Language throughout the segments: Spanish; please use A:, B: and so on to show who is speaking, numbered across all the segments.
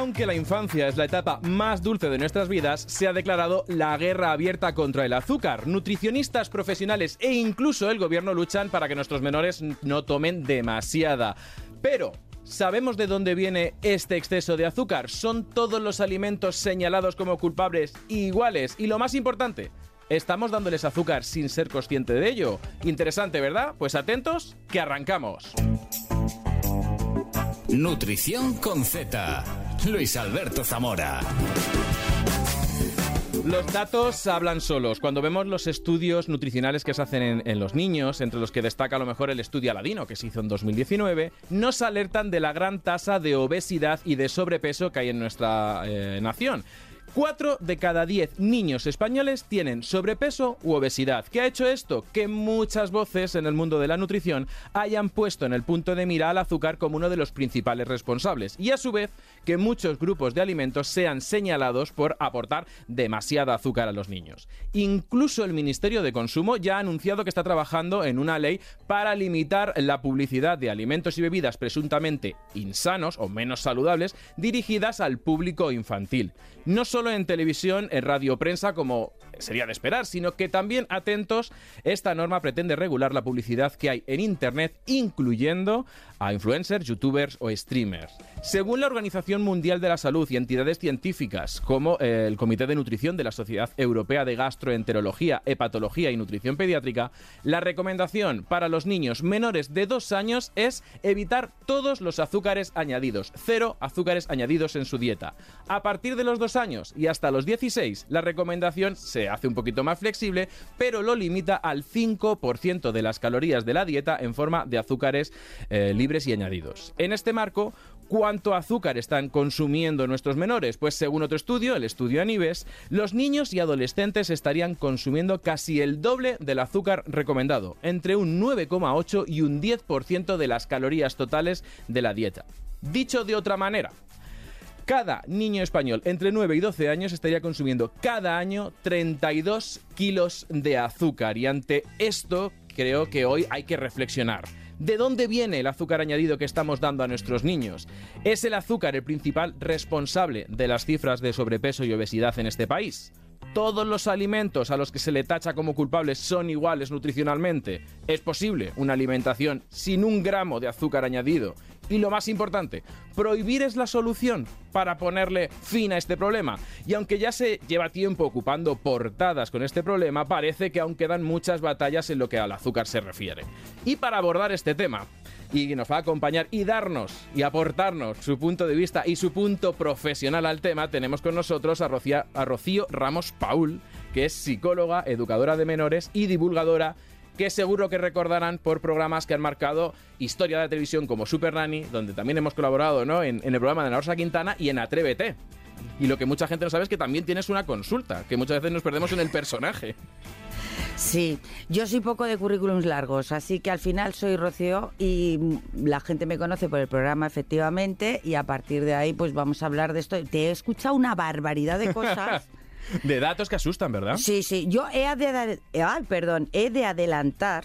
A: Aunque la infancia es la etapa más dulce de nuestras vidas, se ha declarado la guerra abierta contra el azúcar. Nutricionistas profesionales e incluso el gobierno luchan para que nuestros menores no tomen demasiada. Pero, ¿Sabemos de dónde viene este exceso de azúcar? ¿Son todos los alimentos señalados como culpables iguales? Y lo más importante, ¿estamos dándoles azúcar sin ser consciente de ello? Interesante, ¿verdad? Pues atentos, que arrancamos.
B: Nutrición con Z. Luis Alberto Zamora.
A: Los datos hablan solos. Cuando vemos los estudios nutricionales que se hacen en, los niños, entre los que destaca a lo mejor el estudio Aladino, que se hizo en 2019, nos alertan de la gran tasa de obesidad y de sobrepeso que hay en nuestra eh, nación. 4 de cada 10 niños españoles tienen sobrepeso u obesidad. ¿Qué ha hecho esto? Que muchas voces en el mundo de la nutrición hayan puesto en el punto de mira al azúcar como uno de los principales responsables y a su vez que muchos grupos de alimentos sean señalados por aportar demasiada azúcar a los niños. Incluso el Ministerio de Consumo ya ha anunciado que está trabajando en una ley para limitar la publicidad de alimentos y bebidas presuntamente insanos o menos saludables dirigidas al público infantil. No solo en televisión, en radio prensa, como sería de esperar, sino que también atentos, esta norma pretende regular la publicidad que hay en Internet, incluyendo a influencers, youtubers o streamers. Según la Organización Mundial de la Salud y entidades científicas como eh, el Comité de Nutrición de la Sociedad Europea de Gastroenterología, Hepatología y Nutrición Pediátrica, la recomendación para los niños menores de 2 años es evitar todos los azúcares añadidos, cero azúcares añadidos en su dieta. A partir de los 2 años y hasta los 16, la recomendación se hace un poquito más flexible, pero lo limita al 5% de las calorías de la dieta en forma de azúcares eh, libres y añadidos. En este marco, ¿Cuánto azúcar están consumiendo nuestros menores? Pues según otro estudio, el estudio Anibes, los niños y adolescentes estarían consumiendo casi el doble del azúcar recomendado, entre un 9,8 y un 10% de las calorías totales de la dieta. Dicho de otra manera, cada niño español entre 9 y 12 años estaría consumiendo cada año 32 kilos de azúcar. Y ante esto creo que hoy hay que reflexionar. ¿De dónde viene el azúcar añadido que estamos dando a nuestros niños? ¿Es el azúcar el principal responsable de las cifras de sobrepeso y obesidad en este país? Todos los alimentos a los que se le tacha como culpables son iguales nutricionalmente. Es posible una alimentación sin un gramo de azúcar añadido. Y lo más importante, prohibir es la solución para ponerle fin a este problema. Y aunque ya se lleva tiempo ocupando portadas con este problema, parece que aún quedan muchas batallas en lo que al azúcar se refiere. Y para abordar este tema, y nos va a acompañar y darnos y aportarnos su punto de vista y su punto profesional al tema, tenemos con nosotros a, Rocío Ramos Paul, que es psicóloga, educadora de menores y divulgadora que seguro que recordarán por programas que han marcado historia de la televisión como Super Nanny, donde también hemos colaborado ¿no? en, el programa de Ana Quintana y en Atrévete. Y lo que mucha gente no sabe es que también tienes una consulta, que muchas veces nos perdemos en el personaje.
C: Sí, yo soy poco de currículums largos, así que al final soy Rocío y la gente me conoce por el programa efectivamente y a partir de ahí pues vamos a hablar de esto. Te he escuchado una barbaridad de cosas.
A: de datos que asustan, ¿verdad?
C: Sí, sí, yo he de, perdón, he de adelantar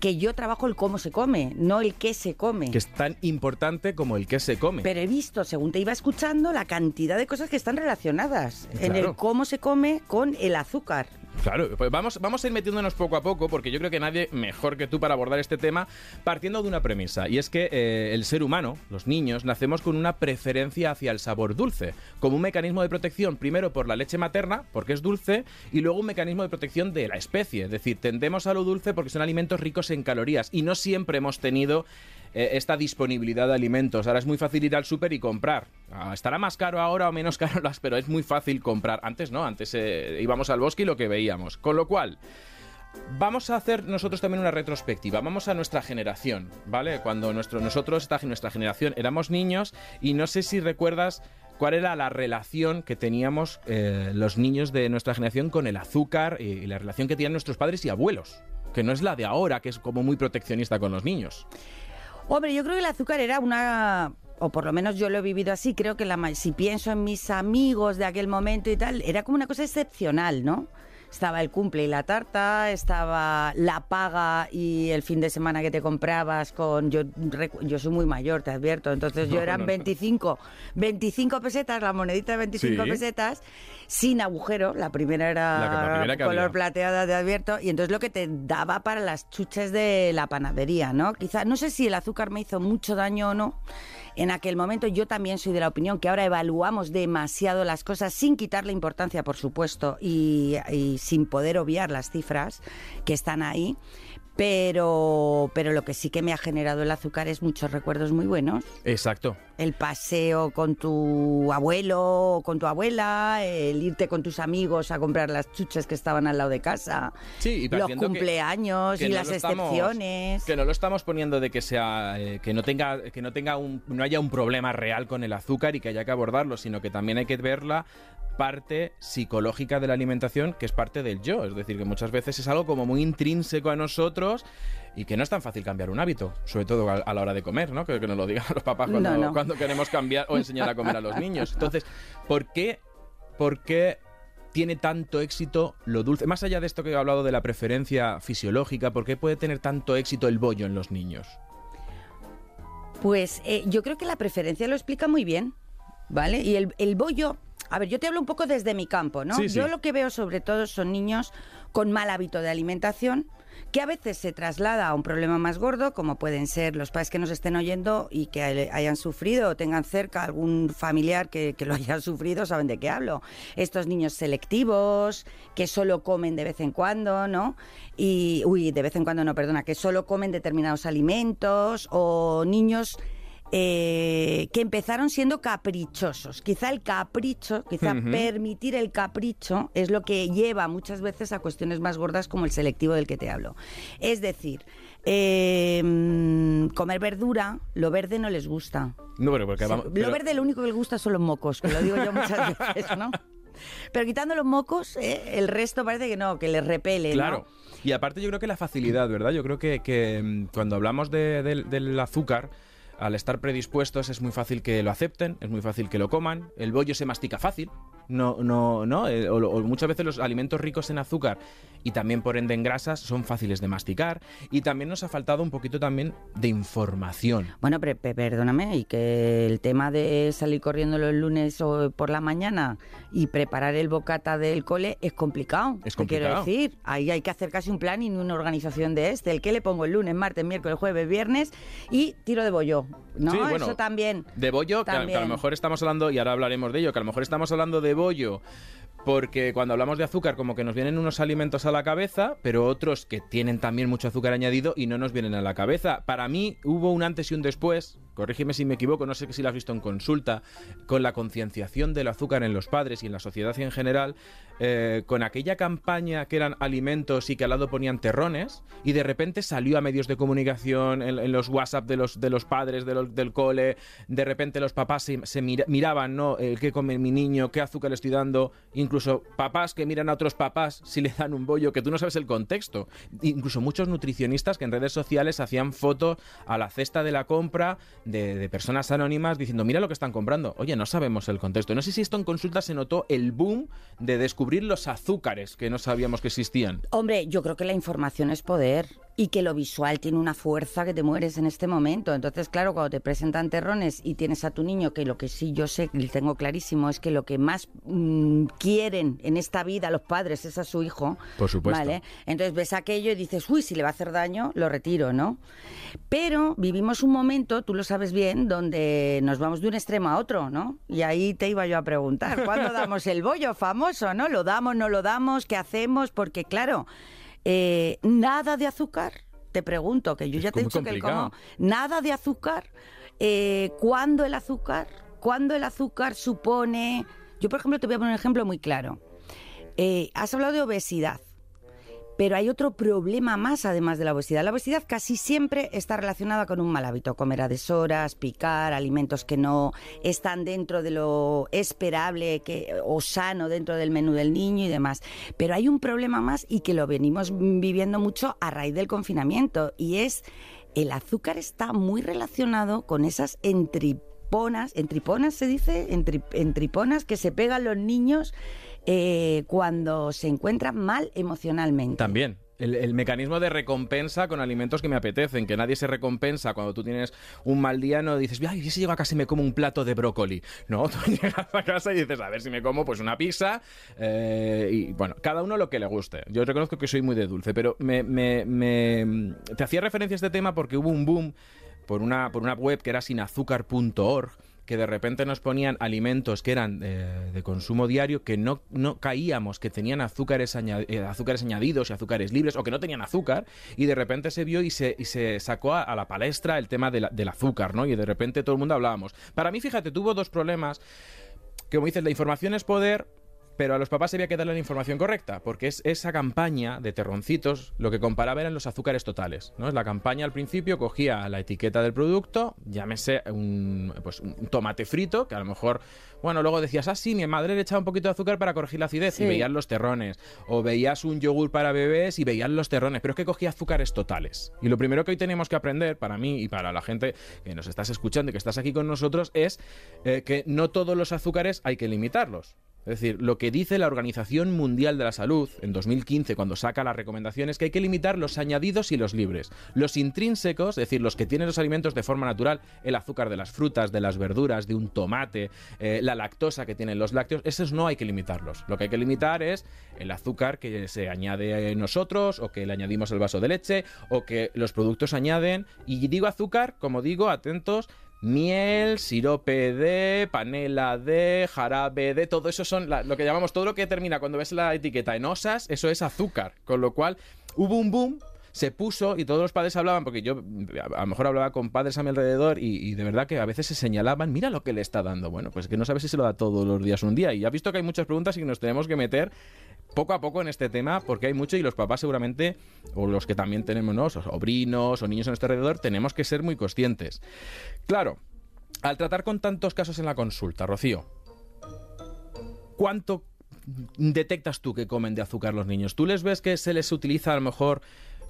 C: que yo trabajo el cómo se come, no el qué se come.
A: Que es tan importante como el qué se come.
C: Pero he visto, según te iba escuchando, la cantidad de cosas que están relacionadas en el cómo se come con el azúcar.
A: Claro, pues vamos, vamos a ir metiéndonos poco a poco porque yo creo que nadie mejor que tú para abordar este tema partiendo de una premisa y es que eh, el ser humano, los niños, nacemos con una preferencia hacia el sabor dulce, como un mecanismo de protección primero por la leche materna, porque es dulce, y luego un mecanismo de protección de la especie, es decir, tendemos a lo dulce porque son alimentos ricos en calorías y no siempre hemos tenido eh, esta disponibilidad de alimentos. Ahora es muy fácil ir al súper y comprar. Ah, estará más caro ahora o menos caro, pero es muy fácil comprar. Antes no, antes eh, íbamos al bosque y lo que veíamos. Con lo cual, Vamos a hacer nosotros también una retrospectiva. Vamos a nuestra generación, ¿vale? Cuando nuestro, nosotros, nuestra generación, éramos niños y no sé si recuerdas cuál era la relación que teníamos eh, los niños de nuestra generación con el azúcar y la relación que tenían nuestros padres y abuelos, que no es la de ahora, que es como muy proteccionista con los niños.
C: Hombre, yo creo que el azúcar era una o por lo menos yo lo he vivido así, creo que la, si pienso en mis amigos de aquel momento y tal, era como una cosa excepcional, ¿no? Estaba el cumple y la tarta, estaba la paga y el fin de semana que te comprabas con... Yo, yo soy muy mayor, te advierto, entonces yo eran
A: no, no.
C: 25, 25 pesetas, la monedita de 25
A: Sí.
C: pesetas, sin agujero, la primera era
A: La que- la primera que
C: color
A: había.
C: plateada, te advierto, y entonces lo que te daba para las chuches de la panadería, ¿no? Quizá, no sé si el azúcar me hizo mucho daño o no. En aquel momento yo también soy de la opinión que ahora evaluamos demasiado las cosas sin quitarle importancia, por supuesto, y, sin poder obviar las cifras que están ahí. Pero, pero lo que sí que me ha generado el azúcar es muchos recuerdos muy buenos.
A: Exacto.
C: El paseo con tu abuelo o con tu abuela, el irte con tus amigos a comprar las chuches que estaban al lado de casa,
A: Sí, y
C: los
A: que-
C: cumpleaños
A: que
C: y
A: no
C: las
A: estamos-
C: excepciones.
A: Que no lo estamos poniendo de que sea eh, que no tenga que no tenga un no haya un problema real con el azúcar y que haya que abordarlo, sino que también hay que ver la parte psicológica de la alimentación, que es parte del yo, es decir, que muchas veces es algo como muy intrínseco a nosotros y que no es tan fácil cambiar un hábito, sobre todo a, la hora de comer, ¿no? Que, que nos lo digan los papás cuando,
C: No, no.
A: cuando queremos cambiar o enseñar a comer a los niños. Entonces, ¿por qué por qué tiene tanto éxito lo dulce? Más allá de esto que he hablado de la preferencia fisiológica, ¿por qué puede tener tanto éxito el bollo en los niños?
C: Pues eh, yo creo que la preferencia lo explica muy bien, ¿vale? Y el, el bollo, a ver, yo te hablo un poco desde mi campo, ¿no?
A: Sí, sí.
C: Yo lo que veo sobre todo son niños con mal hábito de alimentación, que a veces se traslada a un problema más gordo, como pueden ser los padres que nos estén oyendo y que hay- hayan sufrido o tengan cerca algún familiar que, que lo haya sufrido, saben de qué hablo. Estos niños selectivos, que solo comen de vez en cuando, ¿no? Y, uy, de vez en cuando no, perdona, que solo comen determinados alimentos o niños eh, que empezaron siendo caprichosos. Quizá el capricho, quizá permitir el capricho es lo que lleva muchas veces a cuestiones más gordas como el selectivo del que te hablo. Es decir, eh, mm, comer verdura, lo verde no les gusta.
A: No, pero porque
C: lo verde lo único que les gusta son los mocos, que lo digo yo muchas veces, ¿no? Pero quitando los mocos, eh, el resto parece que no, que les repele. ¿no?
A: Claro. Y aparte yo creo que la facilidad, ¿verdad? Yo creo que, que, mm, cuando hablamos de- del- del azúcar, al estar predispuestos es muy fácil que lo acepten, es muy fácil que lo coman. El bollo se mastica fácil. No, no, no. eh, o, o muchas veces los alimentos ricos en azúcar y también por ende en grasas son fáciles de masticar. Y también nos ha faltado un poquito también de información.
C: Bueno, pre- pe- perdóname, y que el tema de salir corriendo los lunes o por la mañana y preparar el bocata del cole es complicado.
A: Es
C: te Quiero
A: complicado.
C: decir, ahí hay que hacer casi un plan y una organización de este. El que le pongo el lunes, martes, miércoles, jueves, viernes y tiro de bollo. ¿No?
A: Sí, bueno,
C: Eso también.
A: De bollo, que a, que a lo mejor estamos hablando, y ahora hablaremos de ello, que a lo mejor estamos hablando de bollo porque cuando hablamos de azúcar como que nos vienen unos alimentos a la cabeza, pero otros que tienen también mucho azúcar añadido y no nos vienen a la cabeza. Para mí hubo un antes y un después, corrígeme si me equivoco, no sé si lo has visto en consulta, con la concienciación del azúcar en los padres y en la sociedad en general, eh, con aquella campaña que eran alimentos y que al lado ponían terrones, y de repente salió a medios de comunicación, en, los WhatsApp de los, de los padres de los- del cole, de repente los papás se, se mira- miraban, ¿no? ¿Qué come mi niño? ¿Qué azúcar le estoy dando? Papás que miran a otros papás si le dan un bollo, que tú no sabes el contexto. Incluso muchos nutricionistas que en redes sociales hacían fotos a la cesta de la compra de, de personas anónimas diciendo, mira lo que están comprando. Oye, no sabemos el contexto. No sé si esto en consulta se notó el boom de descubrir los azúcares que no sabíamos que existían.
C: Hombre, yo creo que la información es poder y que lo visual tiene una fuerza que te mueres en este momento. Entonces, claro, cuando te presentan terrones y tienes a tu niño, que lo que sí yo sé, y tengo clarísimo, es que lo que más mm, quieren en esta vida los padres es a su hijo.
A: Por supuesto.
C: ¿Vale? Entonces ves aquello y dices, uy, si le va a hacer daño, lo retiro, ¿no? Pero vivimos un momento, tú lo sabes bien, donde nos vamos de un extremo a otro, ¿no? Y ahí te iba yo a preguntar, ¿cuándo damos el bollo famoso, no? ¿Lo damos, no lo damos? ¿Qué hacemos? Porque, claro, eh, nada de azúcar, te pregunto, que yo
A: Es
C: ya te he dicho que el como, nada de azúcar. Eh, ¿Cuándo el azúcar? ¿Cuándo el azúcar supone...? Yo, por ejemplo, te voy a poner un ejemplo muy claro. Eh, has hablado de obesidad. Pero hay otro problema más además de la obesidad. La obesidad casi siempre está relacionada con un mal hábito, comer a deshoras, picar, alimentos que no están dentro de lo esperable que, o sano dentro del menú del niño y demás. Pero hay un problema más y que lo venimos viviendo mucho a raíz del confinamiento y es el azúcar está muy relacionado con esas entriponas, entriponas se dice, Entri- entriponas que se pegan los niños eh, cuando se encuentran mal emocionalmente.
A: También. El, mecanismo de recompensa con alimentos que me apetecen, que nadie se recompensa cuando tú tienes un mal día, no dices, ay, si llego a casa me como un plato de brócoli. No, tú llegas a casa y dices, a ver si me como pues una pizza. eh, y bueno, cada uno lo que le guste. Yo reconozco que soy muy de dulce, pero me, me- me- te hacía referencia a este tema porque hubo un boom por una, por una web que era sinazúcar.org que de repente nos ponían alimentos que eran eh, de consumo diario que no, no caíamos que tenían azúcares, eh, azúcares añadidos y azúcares libres o que no tenían azúcar y de repente se vio y se, y se sacó a, la palestra el tema del azúcar, ¿no? Y de repente todo el mundo hablábamos. Para mí, fíjate, tuvo dos problemas. Que como dices, la información es poder, pero a los papás había que darle la información correcta, porque es esa campaña de terroncitos lo que comparaba eran los azúcares totales. ¿no? Es la campaña al principio cogía la etiqueta del producto, llámese un, pues, un tomate frito, que a lo mejor, bueno, luego decías, ah, sí, mi madre le echaba un poquito de azúcar para corregir la acidez,
C: Sí.
A: y veías los terrones. O veías un yogur para bebés y veías los terrones, pero es que cogía azúcares totales. Y lo primero que hoy tenemos que aprender, para mí y para la gente que nos estás escuchando y que estás aquí con nosotros, es eh, que no todos los azúcares hay que limitarlos. Es decir, lo que dice la Organización Mundial de la Salud en 2015 cuando saca las recomendaciones es que hay que limitar los añadidos y los libres. Los intrínsecos, es decir, los que tienen los alimentos de forma natural, el azúcar de las frutas, de las verduras, de un tomate, eh, la lactosa que tienen los lácteos, esos no hay que limitarlos. Lo que hay que limitar es el azúcar que se añade nosotros o que le añadimos al vaso de leche o que los productos añaden. Y digo azúcar, como digo, atentos, miel, sirope de, panela de, jarabe de, todo eso son la- lo que llamamos, todo lo que termina cuando ves la etiqueta en osas, eso es azúcar. Con lo cual hubo un boom, se puso y todos los padres hablaban, porque yo a lo mejor hablaba con padres a mi alrededor y, de verdad que a veces se señalaban, mira lo que le está dando. Bueno, pues que no sabes si se lo da todos los días un día. Y ya visto que hay muchas preguntas y que nos tenemos que meter poco a poco en este tema porque hay mucho y los papás seguramente, o los que también tenemos, ¿no? Sobrinos o niños a nuestro alrededor, tenemos que ser muy conscientes. Claro, al tratar con tantos casos en la consulta, Rocío, ¿cuánto detectas tú que comen de azúcar los niños? ¿Tú les ves que se les utiliza a lo mejor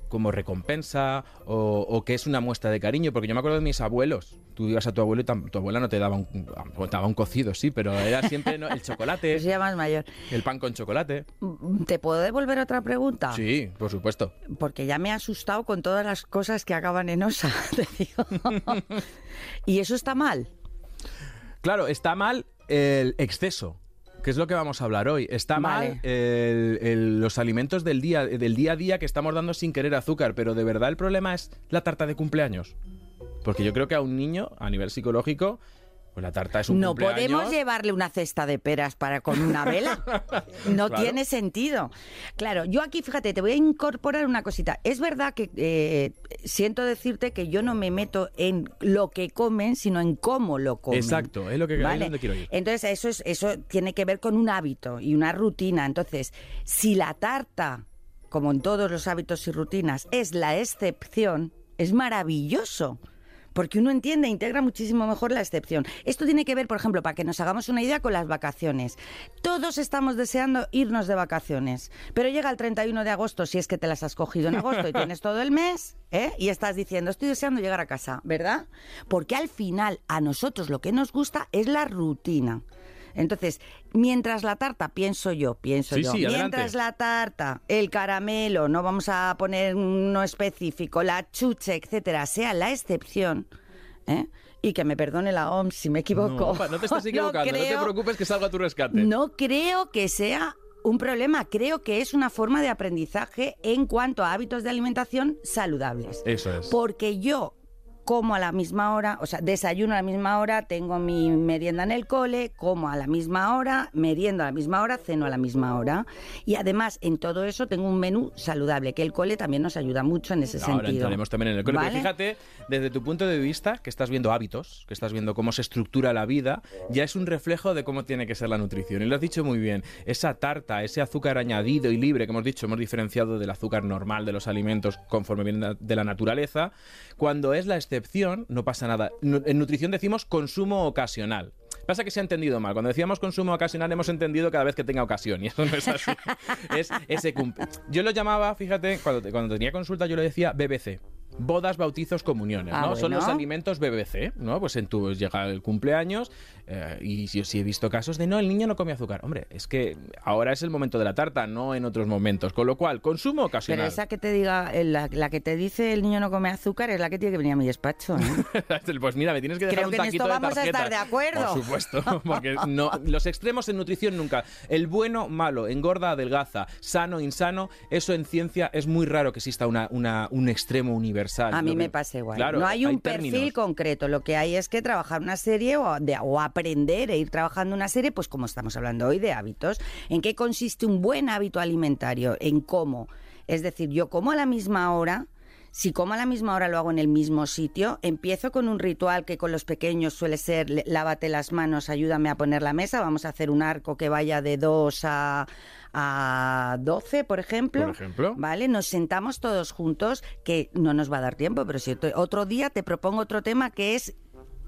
A: como recompensa o, o que es una muestra de cariño? Porque yo me acuerdo de mis abuelos. Tú ibas a tu abuelo y tu abuela no te daba un, te daba un cocido, sí, pero era siempre ¿no? el chocolate,
C: ya más mayor.
A: el pan con chocolate.
C: ¿Te puedo devolver otra pregunta?
A: Sí, por supuesto.
C: Porque ya me he asustado con todas las cosas que acaban en osa, te digo. ¿Y eso está mal?
A: Claro, está mal el exceso. Que es lo que vamos a hablar hoy. Está
C: Vale.
A: mal el- el- los alimentos del día, del día a día que estamos dando sin querer azúcar, pero de verdad el problema es la tarta de cumpleaños. Porque yo creo que a un niño, a nivel psicológico, pues la tarta es un
C: No
A: cumpleaños.
C: podemos llevarle una cesta de peras para con una vela. No
A: Claro.
C: tiene sentido. Claro, yo aquí, fíjate, te voy a incorporar una cosita. Es verdad que eh, siento decirte que yo no me meto en lo que comen, sino en cómo lo comen.
A: Exacto, es lo que ahí es
C: ¿Vale?
A: donde quiero ir.
C: Entonces, eso, es, eso tiene que ver con un hábito y una rutina. Entonces, si la tarta, como en todos los hábitos y rutinas, es la excepción, es maravilloso. Porque uno entiende, e integra muchísimo mejor la excepción. Esto tiene que ver, por ejemplo, para que nos hagamos una idea con las vacaciones. Todos estamos deseando irnos de vacaciones, pero llega el 31 de agosto, si es que te las has cogido en agosto y tienes todo el mes, ¿eh? y estás diciendo, estoy deseando llegar a casa, ¿verdad? Porque al final a nosotros lo que nos gusta es la rutina. Entonces, mientras la tarta, pienso yo, pienso
A: Sí,
C: yo,
A: sí, adelante.
C: mientras la tarta, el caramelo, no vamos a poner uno específico, la chuche, etcétera, sea la excepción, ¿eh? y que me perdone la OMS si me equivoco.
A: No, no te estás equivocando, no, te
C: creo-
A: preocupes que salga a tu rescate.
C: no creo que sea un problema, creo que es una forma de aprendizaje en cuanto a hábitos de alimentación saludables.
A: Eso es.
C: Porque yo como a la misma hora, o sea, desayuno a la misma hora, tengo mi merienda en el cole, como a la misma hora, meriendo a la misma hora, ceno a la misma hora. Y además, en todo eso tengo un menú saludable, que el cole también nos ayuda mucho en ese
A: Ahora
C: sentido.
A: entraremos también en el cole. Pero
C: ¿Vale?
A: fíjate, desde tu punto de vista, que estás viendo hábitos, que estás viendo cómo se estructura la vida, ya es un reflejo de cómo tiene que ser la nutrición. Y lo has dicho muy bien. Esa tarta, ese azúcar añadido y libre que hemos dicho, hemos diferenciado del azúcar normal de los alimentos conforme viene de la naturaleza. Cuando es la excepción, no pasa nada. En nutrición decimos consumo ocasional. Pasa que se ha entendido mal. Cuando decíamos consumo ocasional hemos entendido cada vez que tenga ocasión y eso no es así. es ese Yo lo llamaba, fíjate, cuando, cuando tenía consulta yo le decía BBC. bodas, bautizos, comuniones,
C: Ah,
A: ¿no? Son los alimentos BBC, ¿no? Pues en tu llega el cumpleaños eh, y yo sí he visto casos de no, el niño no come azúcar. Hombre, es que ahora es el momento de la tarta, no en otros momentos. Con lo cual, consumo
C: Pero
A: ocasional.
C: esa que te diga, eh, la, la que te dice el niño no come azúcar es la que tiene que venir a mi despacho. ¿eh?
A: pues mira, me tienes que dejar
C: Creo
A: un
C: que en
A: taquito
C: esto
A: de
C: vamos a estar de acuerdo.
A: Por supuesto, porque no, los extremos en nutrición nunca. El bueno, malo, engorda, adelgaza, sano, insano, eso en ciencia es muy raro que exista una, una- un extremo universal.
C: A mí me pasa igual.
A: Claro,
C: no hay un perfil concreto. Lo que hay es que trabajar una serie o, de- o aprender e ir trabajando una serie, pues como estamos hablando hoy de hábitos. ¿En qué consiste un buen hábito alimentario? En cómo. Es decir, yo como a la misma hora. Si como a la misma hora lo hago en el mismo sitio, empiezo con un ritual que con los pequeños suele ser lávate las manos, ayúdame a poner la mesa, vamos a hacer un arco que vaya de 2 a, a 12, por ejemplo.
A: Por ejemplo.
C: ¿Vale? Nos sentamos todos juntos, que no nos va a dar tiempo, pero si otro día te propongo otro tema que es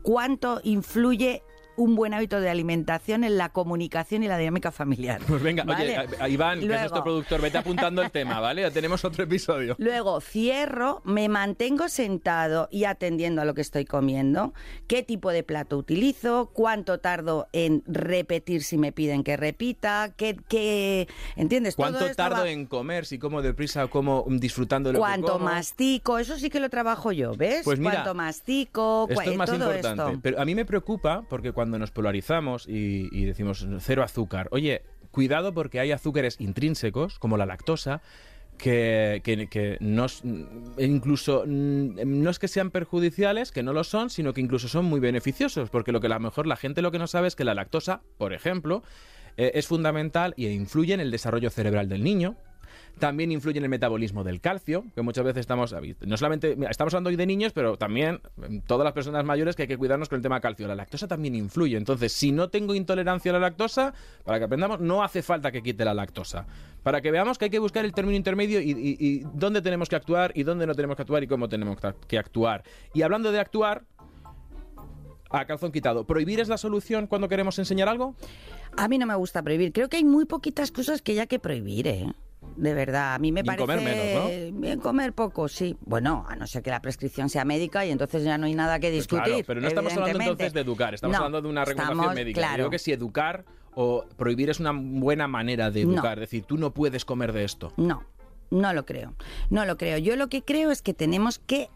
C: cuánto influye un buen hábito de alimentación en la comunicación y la dinámica familiar.
A: Pues venga,
C: ¿Vale?
A: oye, a- a Iván, que es
C: Luego-
A: nuestro productor, vete apuntando el tema, ¿vale? Ya tenemos otro episodio.
C: Luego cierro, me mantengo sentado y atendiendo a lo que estoy comiendo, qué tipo de plato utilizo, cuánto tardo en repetir si me piden que repita, qué, qué ¿entiendes? Todo
A: ¿Cuánto
C: esto
A: tardo
C: va-
A: en comer? Si como deprisa o como disfrutando de lo que
C: cuánto
A: como?
C: mastico, eso sí que lo trabajo yo, ¿ves?
A: Pues mira,
C: cuánto mastico,
A: Esto es más
C: todo
A: importante.
C: esto.
A: Pero a mí me preocupa porque cuando nos polarizamos y, decimos cero azúcar, oye, cuidado porque hay azúcares intrínsecos, como la lactosa, que, que- que no, es- incluso mm, no es que sean perjudiciales, que no lo son, sino que incluso son muy beneficiosos, porque lo que a lo mejor la gente lo que no sabe es que la lactosa, por ejemplo, eh, es fundamental y influye en el desarrollo cerebral del niño. También influye en el metabolismo del calcio, que muchas veces estamos, no solamente, estamos hablando hoy de niños, pero también mm, todas las personas mayores que hay que cuidarnos con el tema calcio. La lactosa también influye. Entonces, si no tengo intolerancia a la lactosa, para que aprendamos, no hace falta que quite la lactosa. Para que veamos que hay que buscar el término intermedio y dónde tenemos que actuar y dónde no tenemos que actuar y cómo tenemos que actuar. Y hablando de actuar, a calzón quitado, ¿prohibir es la solución cuando queremos enseñar algo?
C: A mí no me gusta prohibir. Creo que hay muy poquitas cosas que ya que prohibir, ¿eh? De verdad, a mí me
A: Y
C: parece
A: comer menos,
C: bien comer poco, sí. Bueno, a no ser que la prescripción sea médica y entonces ya no hay nada que
A: Pues
C: discutir.
A: claro, pero no estamos hablando entonces de educar, estamos
C: No,
A: hablando de una
C: estamos-
A: médica.
C: Claro.
A: Creo que si educar o prohibir es una buena manera de
C: No.
A: educar, es decir, tú no puedes comer de esto.
C: No, no lo creo. No lo creo. Yo lo que creo es que tenemos que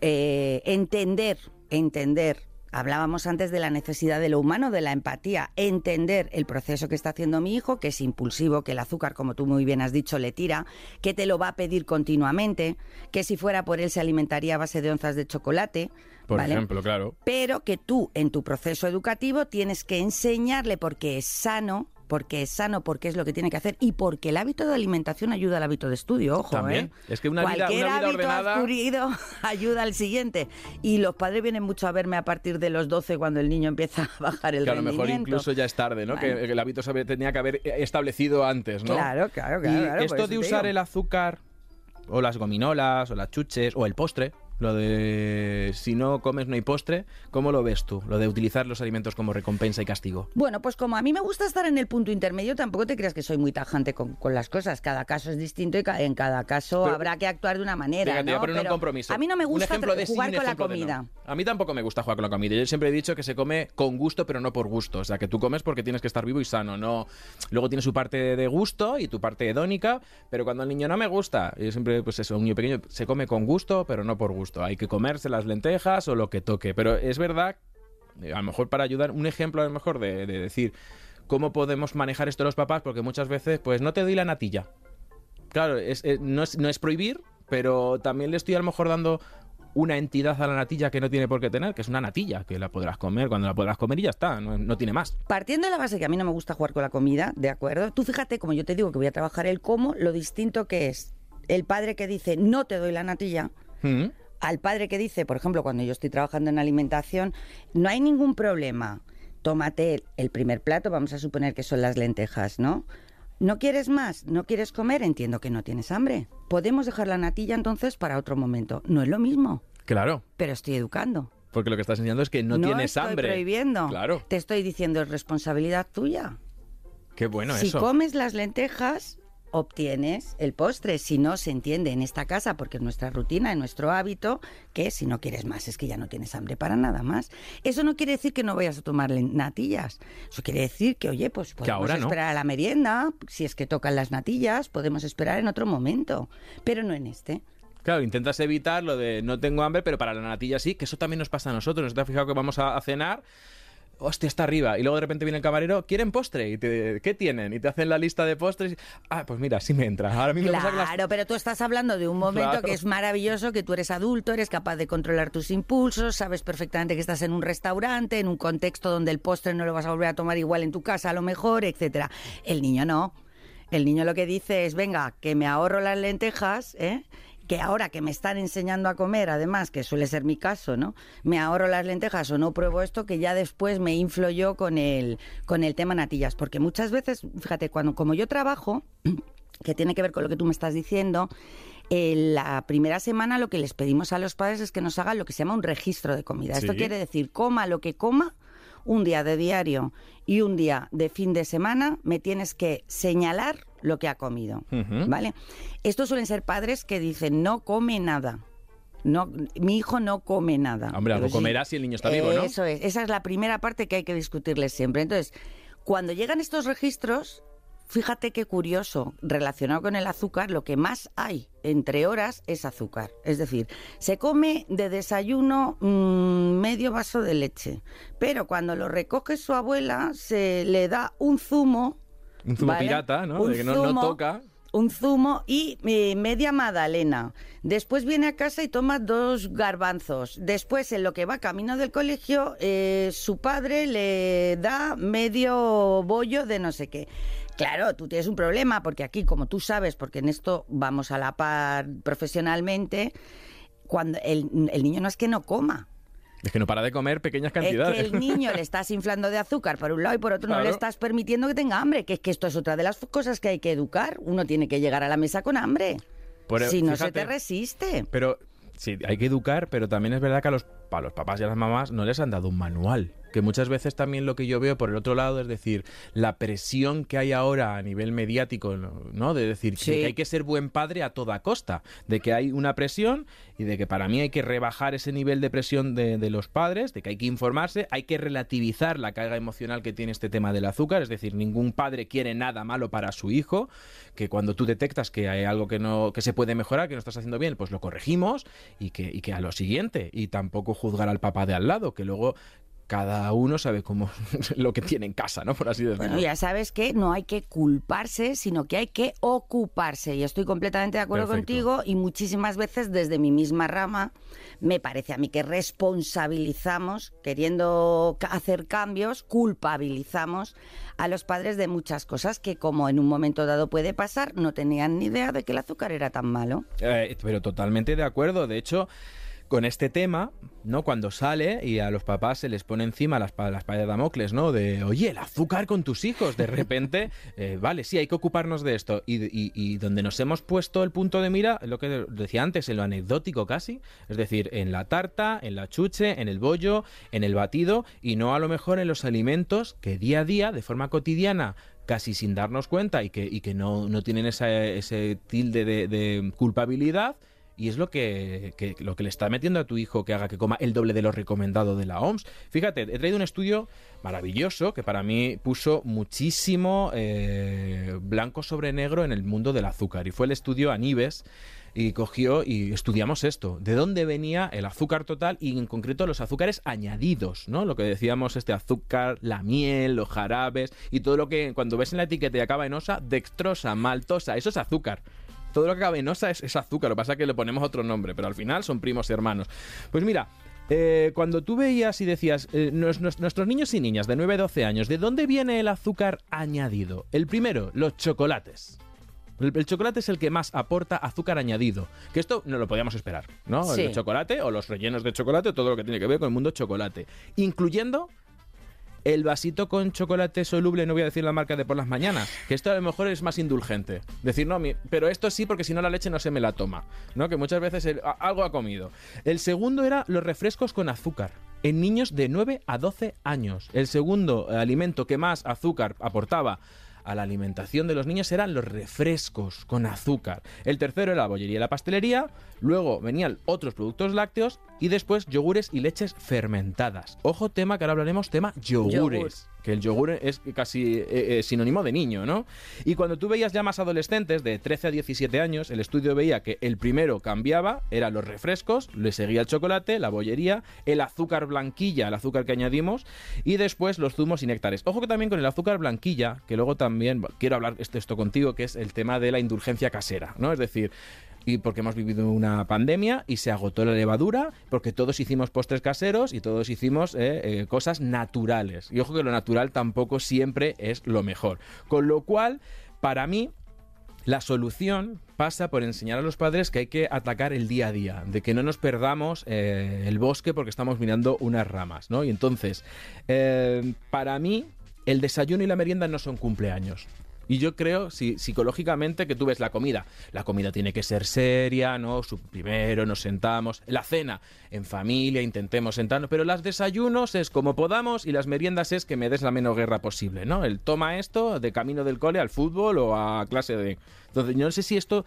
C: eh, entender, entender. Hablábamos antes de la necesidad de lo humano, de la empatía, entender el proceso que está haciendo mi hijo, que es impulsivo, que el azúcar, como tú muy bien has dicho, le tira, que te lo va a pedir continuamente, que si fuera por él se alimentaría a base de onzas de chocolate.
A: Por
C: ¿vale?
A: ejemplo, claro.
C: pero que tú en tu proceso educativo tienes que enseñarle porque es sano, porque es sano, porque es lo que tiene que hacer y porque el hábito de alimentación ayuda al hábito de estudio, ojo,
A: También.
C: ¿eh?
A: Es que una vida-
C: Cualquier
A: una vida
C: hábito
A: ordenada-
C: adquirido ayuda al siguiente. Y los padres vienen mucho a verme a partir de los 12 cuando el niño empieza a bajar el
A: Que a lo mejor incluso ya es tarde, ¿no? Que, el hábito se tenía que haber establecido antes, ¿no?
C: Claro, claro, claro,
A: Y
C: claro, por
A: esto de usar el azúcar, o las gominolas, o las chuches, o el postre, lo de si no comes no hay postre, ¿cómo lo ves tú? Lo de utilizar los alimentos como recompensa y castigo.
C: Bueno, pues como a mí me gusta estar en el punto intermedio, tampoco te creas que soy muy tajante con, con las cosas. Cada caso es distinto y en cada caso
A: Pero-
C: habrá que actuar de una manera.
A: Fíjate,
C: ¿no?
A: un
C: Pero
A: compromiso.
C: A mí no me gusta
A: de
C: jugar con la
A: no.
C: comida.
A: A mí tampoco me gusta jugar con la comida. Yo siempre he dicho que se come con gusto, pero no por gusto. O sea, que tú comes porque tienes que estar vivo y sano. No, luego tiene su parte de gusto y tu parte hedónica, pero cuando al niño no me gusta, yo siempre, pues eso, un niño pequeño se come con gusto, pero no por gusto. Hay que comerse las lentejas o lo que toque. Pero es verdad, eh, a lo mejor para ayudar, un ejemplo a lo mejor de, de decir cómo podemos manejar esto los papás, porque muchas veces, pues no te doy la natilla. Claro, es- es- no, es, no es prohibir, pero también le estoy a lo mejor dando una entidad a la natilla que no tiene por qué tener, que es una natilla, que la podrás comer cuando la podrás comer y ya está, no, no tiene más.
C: Partiendo de la base que a mí no me gusta jugar con la comida, ¿de acuerdo? Tú fíjate, como yo te digo que voy a trabajar el cómo, lo distinto que es el padre que dice no te doy la natilla,
A: Mm.
C: Al padre que dice, por ejemplo, cuando yo estoy trabajando en alimentación, no hay ningún problema. Tómate el primer plato, vamos a suponer que son las lentejas, ¿no? ¿No quieres más? ¿No quieres comer? Entiendo que no tienes hambre. Podemos dejar la natilla entonces para otro momento. No es lo mismo,
A: Claro,
C: pero estoy educando.
A: porque lo que estás enseñando es que no, tienes
C: estoy
A: hambre.
C: prohibiendo.
A: Claro,
C: Te estoy diciendo, es responsabilidad tuya.
A: qué bueno
C: si
A: eso.
C: comes las lentejas, obtienes el postre. Si no, se entiende en esta casa, porque es nuestra rutina, es nuestro hábito, que si no quieres más es que ya no tienes hambre para nada más. Eso no quiere decir que no vayas a tomar natillas. Eso quiere decir que, oye, pues podemos esperar a la merienda, si es que tocan las natillas, podemos esperar en otro momento, pero no en este.
A: Claro, intentas evitar lo de no tengo hambre, pero para la natilla sí, que eso también nos pasa a nosotros. ¿Nos has fijado que vamos a cenar? Hostia, está arriba. Y luego de repente viene el camarero, ¿quieren postre? Y te, ¿qué tienen? Y te hacen la lista de postres. Ah, pues mira, sí me entra. Ahora mismo
C: claro, pero tú estás hablando de un momento que es maravilloso, que tú eres adulto, eres capaz de controlar tus impulsos, sabes perfectamente que estás en un restaurante, en un contexto donde el postre no lo vas a volver a tomar igual en tu casa a lo mejor, etcétera. El niño no. El niño lo que dice es, venga, que me ahorro las lentejas, ¿eh? Que ahora que me están enseñando a comer, además, que suele ser mi caso, ¿no? Me ahorro las lentejas o no pruebo esto, que ya después me inflo yo con el, con el tema natillas. Porque muchas veces, fíjate, cuando como yo trabajo, que tiene que ver con lo que tú me estás diciendo, la primera semana lo que les pedimos a los padres es que nos hagan lo que se llama un registro de comida. Esto quiere decir, coma lo que coma, un día de diario y un día de fin de semana, me tienes que señalar lo que ha comido, ¿vale? Estos suelen ser padres que dicen, no come nada. No, mi hijo no come nada.
A: Hombre, algo comerá si el niño está vivo, ¿no?
C: Eso es, esa es la primera parte que hay que discutirles siempre. Entonces, cuando llegan estos registros, fíjate qué curioso, relacionado con el azúcar, lo que más hay entre horas es azúcar. Es decir, se come de desayuno mm, medio vaso de leche, pero cuando lo recoge su abuela se le da un zumo
A: un zumo pirata, ¿no? de que no, toca
C: un zumo y eh, media magdalena. Después viene a casa y toma dos garbanzos. Después, en lo que va camino del colegio, eh, su padre le da medio bollo de no sé qué. Claro, tú tienes un problema porque aquí, como tú sabes, porque en esto vamos a la par profesionalmente, cuando el niño no es que no coma,
A: es que no para de comer pequeñas cantidades.
C: Es que el niño le estás inflando de azúcar por un lado y por otro no le estás permitiendo que tenga hambre, que es que esto es otra de las cosas que hay que educar. Uno tiene que llegar a la mesa con hambre. E- si no se te resiste.
A: Pero sí, hay que educar, pero también es verdad que a los, a los papás y a las mamás no les han dado un manual. Que muchas veces también lo que yo veo por el otro lado es decir, la presión que hay ahora a nivel mediático, ¿no? De decir que hay que ser buen padre a toda costa, de que hay una presión y de que para mí hay que rebajar ese nivel de presión de, de los padres, de que hay que informarse, hay que relativizar la carga emocional que tiene este tema del azúcar, es decir, ningún padre quiere nada malo para su hijo, que cuando tú detectas que hay algo que no que se puede mejorar, que no estás haciendo bien, pues lo corregimos y que, y que a lo siguiente. Y tampoco juzgar al papá de al lado, que luego cada uno sabe cómo lo que tiene en casa, ¿no? Por así decirlo.
C: Bueno, ya sabes que no hay que culparse, sino que hay que ocuparse. Y estoy completamente de acuerdo contigo y muchísimas veces desde mi misma rama me parece a mí que responsabilizamos, queriendo hacer cambios, culpabilizamos a los padres de muchas cosas que como en un momento dado puede pasar, no tenían ni idea de que el azúcar era tan malo.
A: Eh, pero totalmente de acuerdo. De hecho, con este tema, ¿no? Cuando sale y a los papás se les pone encima las, las de Damocles, ¿no? De, oye, el azúcar con tus hijos. De repente, eh, vale, sí, hay que ocuparnos de esto. Y, donde nos hemos puesto el punto de mira, lo que decía antes, en lo anecdótico casi. Es decir, en la tarta, en la chuche, en el bollo, en el batido y no a lo mejor en los alimentos que día a día, de forma cotidiana, casi sin darnos cuenta y que, y que no, no tienen ese tilde de culpabilidad, y es lo que, lo que le está metiendo a tu hijo que haga que coma el doble de lo recomendado de la OMS. Fíjate, he traído un estudio maravilloso que para mí puso muchísimo eh, blanco sobre negro en el mundo del azúcar y fue el estudio Anibes y cogió y estudiamos esto, de dónde venía el azúcar total y en concreto los azúcares añadidos, ¿no? Lo que decíamos, este azúcar, la miel, los jarabes y todo lo que cuando ves en la etiqueta y acaba en osa, dextrosa, maltosa, eso es azúcar todo lo que acaba en osa es, azúcar, lo que pasa es que le ponemos otro nombre, pero al final son primos y hermanos. Pues mira, eh, cuando tú veías y decías, eh, nuestros niños y niñas de 9 a 12 años, ¿de dónde viene el azúcar añadido? El primero, los chocolates. El, chocolate es el que más aporta azúcar añadido. Que esto no lo podíamos esperar, ¿no? El chocolate o los rellenos de chocolate, todo lo que tiene que ver con el mundo chocolate. Incluyendo el vasito con chocolate soluble, no voy a decir la marca de por las mañanas, que esto a lo mejor es más indulgente. Decir, no, pero esto sí, porque si no la leche no se me la toma, ¿no? Que muchas veces algo ha comido. El segundo era los refrescos con azúcar en niños de 9 a 12 años. El segundo alimento que más azúcar aportaba a la alimentación de los niños eran los refrescos con azúcar. El tercero era la bollería y la pastelería, luego venían otros productos lácteos y después yogures y leches fermentadas. Ojo, tema que ahora hablaremos, tema yogures.
C: Yogur.
A: Que el yogur es casi eh, eh, sinónimo de niño, ¿no? Y cuando tú veías ya más adolescentes, de 13 a 17 años, el estudio veía que el primero cambiaba, eran los refrescos, le seguía el chocolate, la bollería, el azúcar blanquilla, el azúcar que añadimos, y después los zumos y néctares. Ojo que también con el azúcar blanquilla, que luego también quiero hablar esto, esto contigo, que es el tema de la indulgencia casera, ¿no? Es decir, y porque hemos vivido una pandemia y se agotó la levadura, porque todos hicimos postres caseros y todos hicimos eh, eh, cosas naturales. Y ojo que lo natural tampoco siempre es lo mejor. Con lo cual, para mí, la solución pasa por enseñar a los padres que hay que atacar el día a día, de que no nos perdamos eh, el bosque porque estamos mirando unas ramas, ¿no? Y entonces, para mí, el desayuno y la merienda no son cumpleaños. Y yo creo, si, psicológicamente, que tú ves la comida. La comida tiene que ser seria, ¿no? Primero nos sentamos. La cena, en familia, intentemos sentarnos. Pero las desayunos es como podamos y las meriendas es que me des la menos guerra posible, ¿no? El toma esto de camino del cole al fútbol o a clase de... Entonces, yo no sé si esto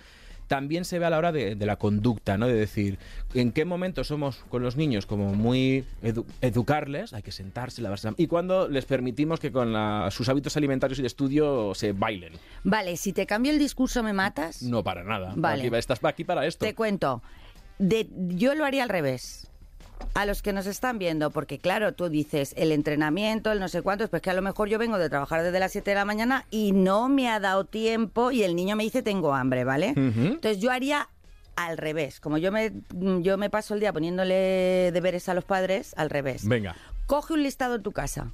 A: también se ve a la hora de, de la conducta, ¿no? De decir, en qué momento somos con los niños como muy edu- educarles, hay que sentarse, lavarse la- y cuando les permitimos que con la- sus hábitos alimentarios y de estudio se bailen.
C: Vale, si te cambio el discurso, ¿me matas?
A: No para nada.
C: Vale.
A: Aquí, estás aquí para esto.
C: Te cuento. De, yo lo haría al revés. A los que nos están viendo, porque claro, tú dices el entrenamiento, el no sé cuántos, pues que a lo mejor yo vengo de trabajar desde las 7 de la mañana y no me ha dado tiempo y el niño me dice tengo hambre, ¿vale? Entonces yo haría al revés. Como yo me, yo me paso el día poniéndole deberes a los padres, al revés.
A: Venga.
C: Coge un listado en tu casa.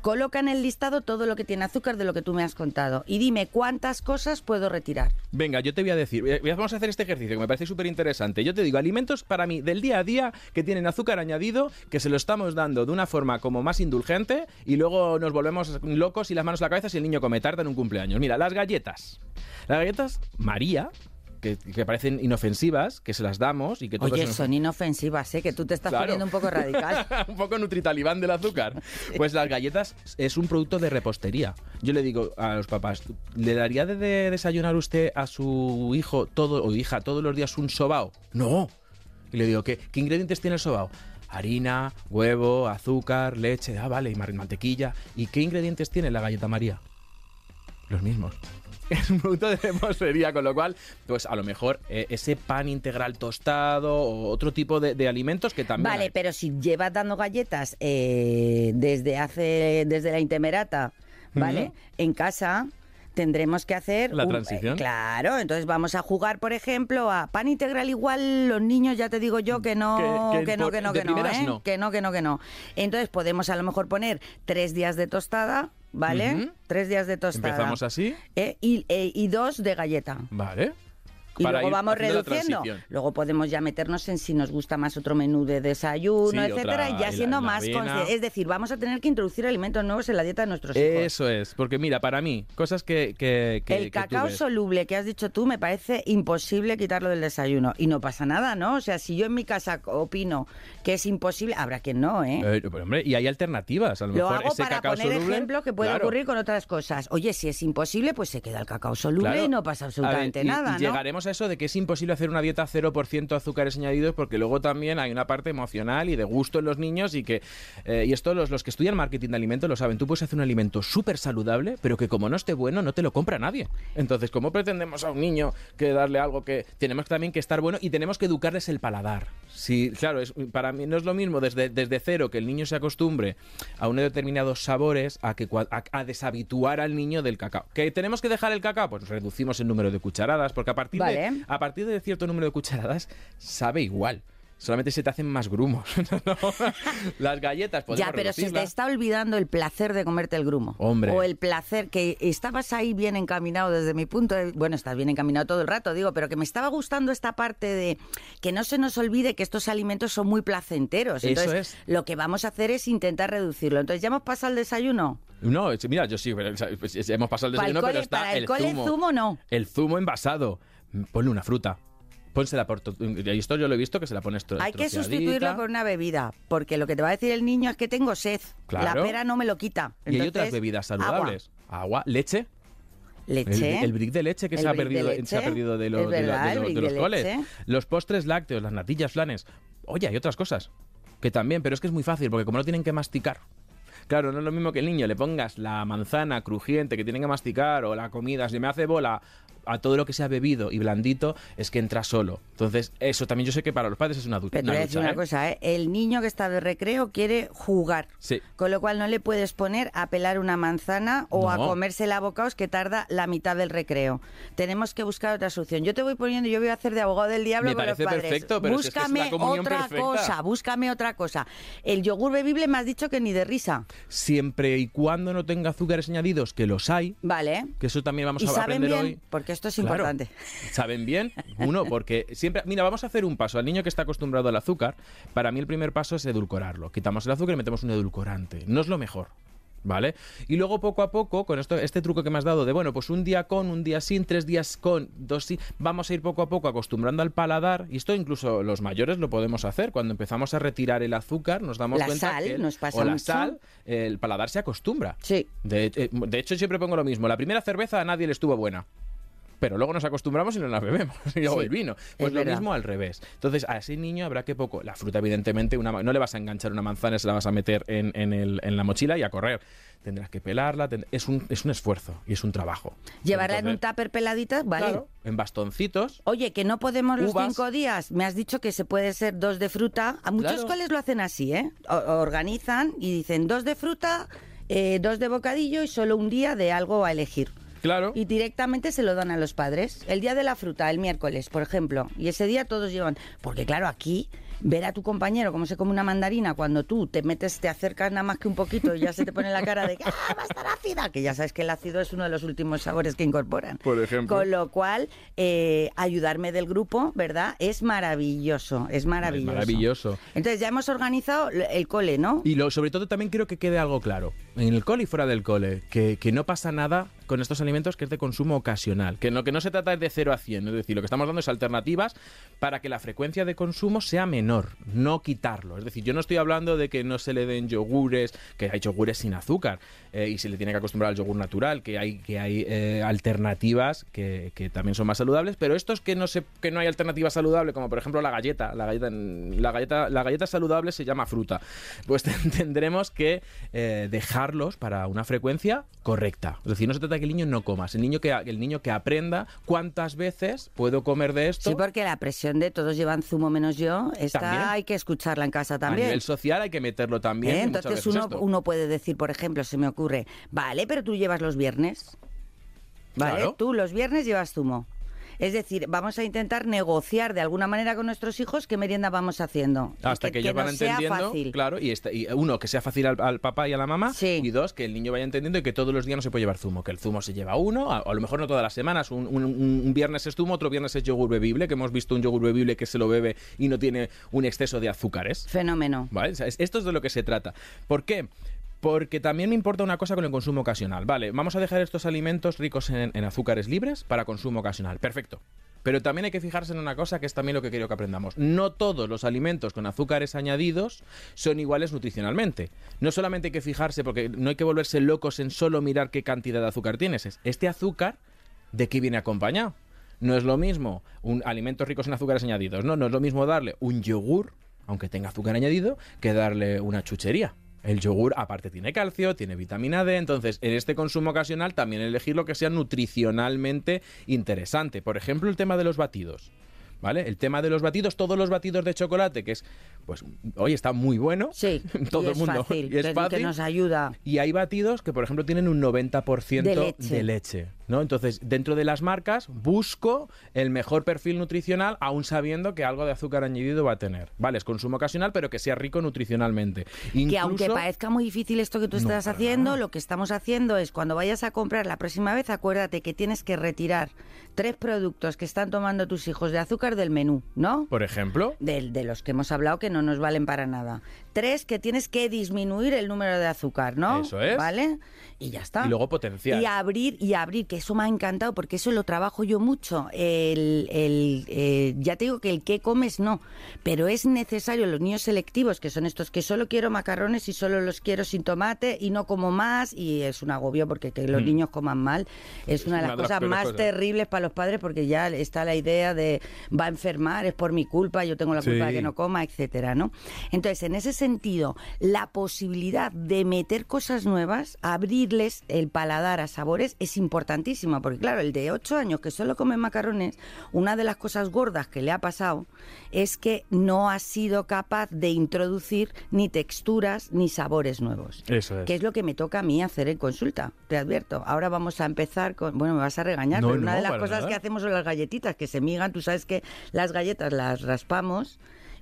C: Coloca en el listado todo lo que tiene azúcar de lo que tú me has contado y dime cuántas cosas puedo retirar.
A: Venga, yo te voy a decir, eh, vamos a hacer este ejercicio que me parece súper interesante. Yo te digo, alimentos para mí del día a día que tienen azúcar añadido, que se lo estamos dando de una forma como más indulgente y luego nos volvemos locos y las manos a la cabeza si el niño come tarde en un cumpleaños. Mira, las galletas. Las galletas María, que, que parecen inofensivas, que se las damos y que
C: Oye, son inofensivas, ¿eh? que tú te estás
A: Claro.
C: poniendo un poco radical.
A: un poco nutritalibán del azúcar. Pues las galletas es un producto de repostería. Yo le digo a los papás, ¿le daría de, de desayunar usted a su hijo todo o hija todos los días un sobao? No. Y le digo, ¿qué, qué ingredientes tiene el sobao? Harina, huevo, azúcar, leche, ah, vale, y mantequilla. ¿Y qué ingredientes tiene la galleta María? Los mismos. Es un producto de repostería, con lo cual, pues a lo mejor eh, ese pan integral tostado o otro tipo de, de alimentos que también.
C: Vale,
A: hay.
C: pero si llevas dando galletas eh, desde hace, desde la intemerata, ¿vale? En casa tendremos que hacer
A: La
C: un-
A: transición.
C: eh, claro, entonces vamos a jugar, por ejemplo, a pan integral igual los niños ya te digo yo que no,
A: Que-
C: que,
A: que
C: no, que no, que no, ¿eh?
A: no.
C: que no, que no, que no. Entonces podemos a lo mejor poner tres días de tostada, ¿vale? Tres días de tostada.
A: Empezamos así.
C: Eh, y, eh, y dos de galleta.
A: Vale.
C: Y
A: Para
C: luego vamos reduciendo. Luego podemos ya meternos en si nos gusta más otro menú de desayuno,
A: Sí,
C: etcétera,
A: otra-
C: y ya siendo
A: la
C: más
A: avena.
C: conscientes. Es decir, vamos a tener que introducir alimentos nuevos en la dieta de nuestros hijos.
A: Eso es, porque mira, para mí, cosas que... que, que-
C: el cacao soluble que has dicho tú me parece imposible quitarlo del desayuno. Y no pasa nada, ¿no? O sea, si yo en mi casa opino que es imposible, habrá quien no, ¿eh?
A: Eh, pero, hombre, y hay alternativas, a lo,
C: Lo
A: mejor
C: hago
A: ese
C: para
A: cacao
C: poner
A: soluble,
C: ejemplos que pueden
A: claro,
C: ocurrir con otras cosas. Oye, si es imposible, pues se queda el cacao soluble
A: claro.
C: y no pasa
A: ver,
C: absolutamente
A: y-
C: nada, ¿no?
A: llegaremos eso de que es imposible hacer una dieta 0% azúcares añadidos porque luego también hay una parte emocional y de gusto en los niños y que eh, y esto los, los que estudian marketing de alimentos lo saben. Tú puedes hacer un alimento súper saludable, pero que como no esté bueno no te lo compra nadie. Entonces, ¿cómo pretendemos a un niño que darle algo que tenemos también que estar bueno y tenemos que educarles el paladar? Sí, claro, es, para mí no es lo mismo desde, desde cero que el niño se acostumbre a unos determinados sabores a que a, deshabituar al niño del cacao. ¿Que tenemos que dejar el cacao? Pues reducimos el número de cucharadas, porque a partir, de, a partir de cierto número de cucharadas sabe igual. Solamente se te hacen más grumos. No, Las galletas
C: Ya, pero se te
A: reducirlas.
C: está olvidando el placer de comerte el grumo.
A: Hombre.
C: O el placer que estabas ahí bien encaminado desde mi punto de Bueno, estás bien encaminado todo el rato, digo, pero que me estaba gustando esta parte de que no se nos olvide que estos alimentos son muy placenteros.
A: Eso
C: Entonces,
A: es.
C: lo que vamos a hacer es intentar reducirlo. Entonces, ¿ya hemos pasado el desayuno?
A: No, mira, yo sí, pero, pues, hemos pasado el
C: Para el
A: desayuno, pero
C: cole-
A: está
C: para el
A: el
C: cole,
A: zumo.
C: zumo no.
A: El zumo envasado. Ponle una fruta. Pónsela por... to- Y esto yo lo he visto que se la pones
C: Hay que sustituirlo por una bebida, porque lo que te va a decir el niño es que tengo sed.
A: Claro.
C: La pera no me lo quita.
A: Y hay otras bebidas saludables. Agua, leche.
C: Leche.
A: El, el brick de leche que se ha, perdido,
C: leche.
A: se ha perdido de, lo-
C: Es
A: de lo-
C: verdad,
A: de
C: el
A: lo-
C: brick
A: de los coles. Los postres lácteos, las natillas flanes. Oye, hay otras cosas que también, pero es que es muy fácil porque como no tienen que masticar. Claro, no es lo mismo que el niño le pongas la manzana crujiente que tiene que masticar o la comida, si me hace bola a todo lo que sea bebido y blandito, es que entra solo. Entonces, eso también yo sé que para los padres es una, du-
C: Pero te
A: una
C: voy a decir una
A: ¿eh?
C: cosa, ¿eh? el niño que está de recreo quiere jugar,
A: Sí.
C: con lo cual no le puedes poner a pelar una manzana o a comerse a bocaos que tarda la mitad del recreo. Tenemos que buscar otra solución. Yo te voy poniendo, yo voy a hacer de abogado del diablo
A: Me
C: con los padres.
A: perfecto, pero si es que es
C: búscame
A: la
C: otra
A: perfecta.
C: cosa, búscame otra cosa. El yogur bebible me has dicho que ni de risa,
A: Siempre y cuando no tenga azúcares añadidos, que los hay,
C: ¿vale?
A: que eso también vamos a aprender
C: bien,
A: hoy.
C: porque esto es
A: Claro.
C: importante.
A: ¿Saben bien? Uno, porque siempre... Mira, vamos a hacer un paso. Al niño que está acostumbrado al azúcar, para mí el primer paso es edulcorarlo. Quitamos el azúcar y metemos un edulcorante. No es lo mejor. ¿Vale? Y luego poco a poco, con esto, este truco que me has dado de, bueno, pues un día con, un día sin, tres días con, dos sin, vamos a ir poco a poco acostumbrando al paladar. Y esto incluso los mayores lo podemos hacer. Cuando empezamos a retirar el azúcar, nos damos
C: La
A: cuenta
C: sal
A: que
C: nos pasa
A: o la
C: mucho.
A: sal, el paladar se acostumbra.
C: Sí.
A: De, eh, de hecho, siempre pongo lo mismo. La primera cerveza a nadie le estuvo buena. Pero luego nos acostumbramos y no la bebemos. Y luego
C: Sí,
A: el vino. Pues
C: es
A: lo
C: verdad.
A: mismo al revés. Entonces, a ese niño habrá que poco. La fruta, evidentemente, una, no le vas a enganchar una manzana y se la vas a meter en, en el- en la mochila y a correr. Tendrás que pelarla. es, un, es un esfuerzo y es un trabajo.
C: Llevarla en un tupper peladita, vale.
A: claro, en bastoncitos.
C: Oye, que no podemos los
A: Uvas.
C: cinco días. Me has dicho que se puede ser dos de fruta. A muchos
A: Claro.
C: coles lo hacen así, ¿eh? O- organizan y dicen dos de fruta, eh, dos de bocadillo y solo un día de algo a elegir.
A: Claro.
C: Y directamente se lo dan a los padres. El día de la fruta, el miércoles, por ejemplo. Y ese día todos llevan. Porque claro, aquí ver a tu compañero cómo se come una mandarina cuando tú te metes, te acercas nada más que un poquito y ya se te pone la cara de que ¡ah, va a estar ácida! Que ya sabes que el ácido es uno de los últimos sabores que incorporan.
A: Por ejemplo.
C: Con lo cual, eh, ayudarme del grupo, ¿verdad? Es maravilloso, es maravilloso.
A: maravilloso.
C: Entonces ya hemos organizado el cole, ¿no?
A: Y lo, sobre todo también quiero que quede algo claro, en el cole y fuera del cole, que, que no pasa nada con estos alimentos que es de consumo ocasional, que lo que no se trata es de 0 a 100, es decir, lo que estamos dando es alternativas para que la frecuencia de consumo sea menor, no quitarlo. Es decir, yo no estoy hablando de que no se le den yogures, que hay yogures sin azúcar eh, y se le tiene que acostumbrar al yogur natural, que hay, que hay eh, alternativas que, que también son más saludables, pero estos que no, se, que no hay alternativa saludable, como por ejemplo la galleta, la galleta, la galleta, la galleta saludable se llama fruta, pues tendremos que eh, para una frecuencia correcta. Es decir, no se trata de que el niño no coma, es el niño que, el niño que aprenda cuántas veces puedo comer de esto.
C: Sí, porque la presión de todos llevan zumo menos yo, esta
A: También.
C: hay que escucharla en casa
A: A
C: también.
A: nivel social hay que meterlo también.
C: ¿Eh? Entonces uno, uno puede decir, por ejemplo, se me ocurre, vale, pero tú llevas los viernes. ¿Vale?
A: Claro.
C: Tú los viernes llevas zumo. Es decir, vamos a intentar negociar de alguna manera con nuestros hijos qué merienda vamos haciendo.
A: Hasta que, ellos
C: no
A: van entendiendo, claro, y, este- y uno, que sea fácil al, al papá y a la mamá,
C: Sí.
A: y dos, que el niño vaya entendiendo y que todos los días no se puede llevar zumo, que el zumo se lleva uno, a, a lo mejor no todas las semanas, un, un- un viernes es zumo, otro viernes es yogur bebible, que hemos visto un yogur bebible que se lo bebe y no tiene un exceso de azúcares.
C: Fenómeno.
A: ¿Vale? O sea, es- esto es de lo que se trata. ¿Por qué? Porque también me importa una cosa con el consumo ocasional. Vale, vamos a dejar estos alimentos ricos en, azúcares libres para consumo ocasional. Perfecto. Pero también hay que fijarse en una cosa que es también lo que quiero que aprendamos. No todos los alimentos con azúcares añadidos son iguales nutricionalmente. No solamente hay que fijarse, porque no hay que volverse locos en solo mirar qué cantidad de azúcar tienes. Es este azúcar, ¿de qué viene acompañado? No es lo mismo un alimentos ricos en azúcares añadidos, no, no es lo mismo darle un yogur, aunque tenga azúcar añadido, que darle una chuchería. El yogur aparte tiene calcio, tiene vitamina D, entonces en este consumo ocasional también elegir lo que sea nutricionalmente interesante. Por ejemplo, el tema de los batidos. ¿Vale? El tema de los batidos, todos los batidos de chocolate, que es, pues, hoy está muy bueno.
C: Sí,
A: todo
C: y
A: el
C: es
A: mundo.
C: fácil,
A: y es
C: que- que
A: fácil.
C: nos ayuda.
A: Y hay batidos que, por ejemplo, tienen un 90%
C: De leche.
A: de leche, ¿no? Entonces, dentro de las marcas, busco el mejor perfil nutricional, aún sabiendo que algo de azúcar añadido va a tener. Vale, es consumo ocasional, pero que sea rico nutricionalmente.
C: Que aunque
A: Incluso-
C: parezca muy difícil esto que tú estás haciendo,
A: nada.
C: lo que estamos haciendo es cuando vayas a comprar la próxima vez, acuérdate que tienes que retirar tres productos que están tomando tus hijos de azúcar del menú, ¿no?
A: Por ejemplo,
C: De, de los que hemos hablado que no nos valen para nada. Tres, que tienes que disminuir el número de azúcar, ¿no?
A: Eso es.
C: ¿Vale? Y ya está.
A: Y luego potenciar.
C: Y abrir, y abrir, que eso me ha encantado porque eso lo trabajo yo mucho. El, el, eh, ya te digo que el que comes no, pero es necesario los niños selectivos, que son estos que solo quiero macarrones y solo los quiero sin tomate y no como más, y es un agobio porque que los
A: Mm.
C: niños coman mal es una de las
A: Una de las
C: cosas más
A: cosas.
C: terribles para los padres porque ya está la idea de va a enfermar, es por mi culpa, yo tengo la culpa de que no coma, etcétera, ¿no? Entonces, en ese sentido, la posibilidad de meter cosas nuevas, abrirles el paladar a sabores es importantísima, porque claro, el de 8 años que solo come macarrones, una de las cosas gordas que le ha pasado es que no ha sido capaz de introducir ni texturas ni sabores nuevos.
A: Eso es.
C: Que es lo que me toca a mí hacer en consulta, te advierto. Ahora vamos a empezar con, bueno, me vas a regañar,
A: No,
C: pero una de las cosas
A: nada.
C: que hacemos son las galletitas, que se migan, tú sabes que las galletas las raspamos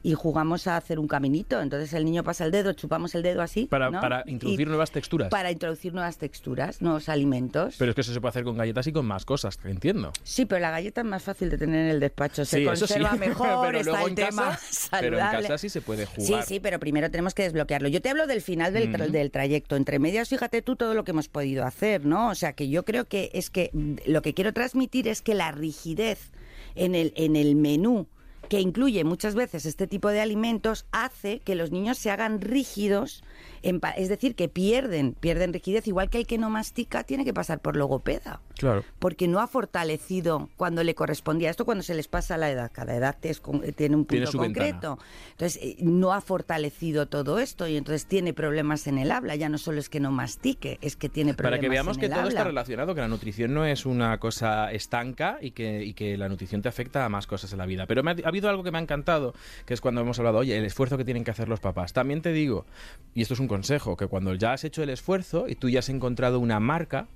C: y jugamos a hacer un caminito, entonces el niño pasa el dedo, chupamos el dedo así.
A: Para,
C: ¿no?
A: para introducir
C: Y
A: nuevas texturas.
C: Para introducir nuevas texturas, nuevos alimentos.
A: Pero es que eso se puede hacer con galletas y con más cosas, entiendo.
C: Sí, pero la galleta es más fácil de tener en el despacho, se
A: Sí, eso sí.
C: conserva mejor,
A: Pero
C: está el
A: en
C: tema
A: casa-
C: saludable.
A: pero en casa sí se puede jugar.
C: Sí, sí, pero primero tenemos que desbloquearlo. Yo te hablo del final del, tra- del trayecto. Entre medias, fíjate tú todo lo que hemos podido hacer, ¿no? O sea, que yo creo que es que mm, lo que quiero transmitir es que la rigidez en el, en el menú que incluye muchas veces este tipo de alimentos hace que los niños se hagan rígidos, es decir, que pierden, pierden rigidez, igual que el que no mastica tiene que pasar por logopeda
A: Claro.
C: porque no ha fortalecido cuando le correspondía. Esto cuando se les pasa la edad, cada edad es con- tiene un punto concreto. Entonces, eh, no ha fortalecido todo esto y entonces tiene problemas en el habla. Ya no solo es que no mastique, es que tiene problemas
A: Para que veamos
C: en
A: que todo
C: habla.
A: está relacionado, que la nutrición no es una cosa estanca y que, y que la nutrición te afecta a más cosas en la vida. Pero me ha, ha habido algo que me ha encantado, que es cuando hemos hablado, oye, el esfuerzo que tienen que hacer los papás. También te digo, y esto es un consejo, que cuando ya has hecho el esfuerzo y tú ya has encontrado una marca,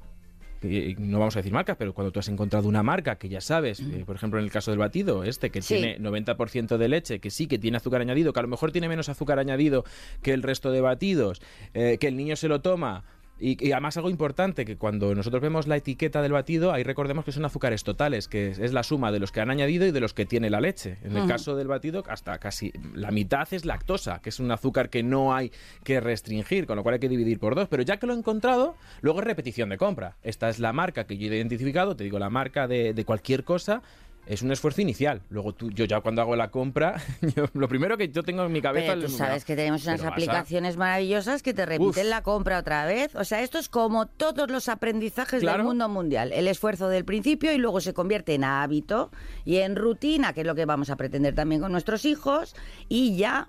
A: y- no vamos a decir marcas, pero cuando tú has encontrado una marca que ya sabes, eh, por ejemplo en el caso del batido, este que
C: Sí.
A: tiene 90% de leche, que sí que tiene azúcar añadido, que a lo mejor tiene menos azúcar añadido que el resto de batidos, eh, que el niño se lo toma. Y, y además algo importante, que cuando nosotros vemos la etiqueta del batido, ahí recordemos que son azúcares totales, que es, es la suma de los que han añadido y de los que tiene la leche. En el caso del batido, hasta casi la mitad es lactosa, que es un azúcar que no hay que restringir, con lo cual hay que dividir por dos. Pero ya que lo he encontrado, luego es repetición de compra. Esta es la marca que yo he identificado, te digo, la marca de, de cualquier cosa. Es un esfuerzo inicial. Luego tú, yo ya cuando hago la compra, yo- lo primero que yo tengo en mi cabeza
C: Pero
A: es
C: tú sabes que tenemos unas
A: a-
C: aplicaciones maravillosas que te repiten
A: Uf.
C: la compra otra vez. O sea, esto es como todos los aprendizajes
A: Claro.
C: del mundo mundial. El esfuerzo del principio y luego se convierte en hábito y en rutina, que es lo que vamos a pretender también con nuestros hijos. Y ya...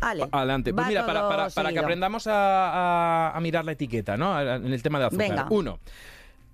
C: Ale,
A: Adelante. Pues mira, para, para- para que aprendamos a, a- a mirar la etiqueta, ¿no? En el tema de azúcar.
C: Venga.
A: Uno.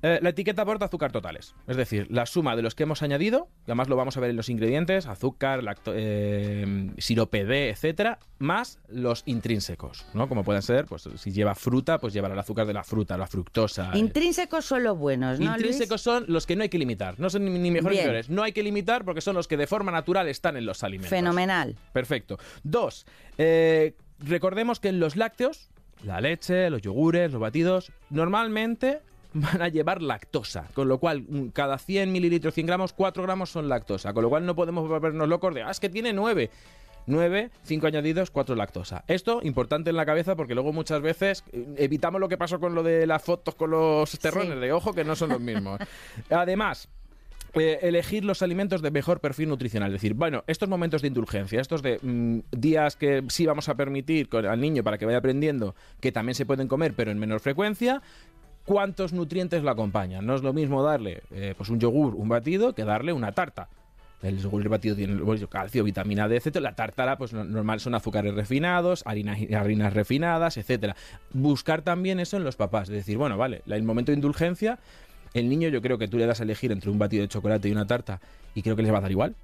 A: Eh, la etiqueta aporta azúcar totales, es decir, la suma de los que hemos añadido, y además lo vamos a ver en los ingredientes, azúcar, lacto- eh, sirope D, etcétera, más los intrínsecos, ¿no? Como pueden ser, pues si lleva fruta, pues llevará el azúcar de la fruta, la fructosa. eh.
C: Intrínsecos son los buenos, ¿no, Luis?
A: Intrínsecos son los que no hay que limitar, no son ni, mejores ni peores. No hay que limitar porque son los que de forma natural están en los alimentos.
C: Fenomenal.
A: Perfecto. Dos, eh, recordemos que en los lácteos, la leche, los yogures, los batidos, normalmente van a llevar lactosa, con lo cual cada 100 mililitros, 100 gramos, 4 gramos son lactosa, con lo cual no podemos volvernos locos de, ah, es que tiene 9. 9, 5 añadidos, 4 lactosa. Esto importante en la cabeza porque luego muchas veces eh, evitamos lo que pasó con lo de las fotos con los terrones
C: Sí.
A: de ojo que no son los mismos. Además, eh, elegir los alimentos de mejor perfil nutricional. Es decir, bueno, estos momentos de indulgencia, estos de mm, días que sí vamos a permitir con- al niño para que vaya aprendiendo que también se pueden comer, pero en menor frecuencia. ¿Cuántos nutrientes lo acompañan? No es lo mismo darle eh, pues un yogur, un batido, que darle una tarta. El yogur batido tiene calcio, vitamina D, etcétera. La tártara, pues no- normal son azúcares refinados, harinas, harinas refinadas, etcétera. Buscar también eso en los papás. Es decir, bueno, vale, el momento de indulgencia, el niño yo creo que tú le das a elegir entre un batido de chocolate y una tarta y creo que les va a dar igual.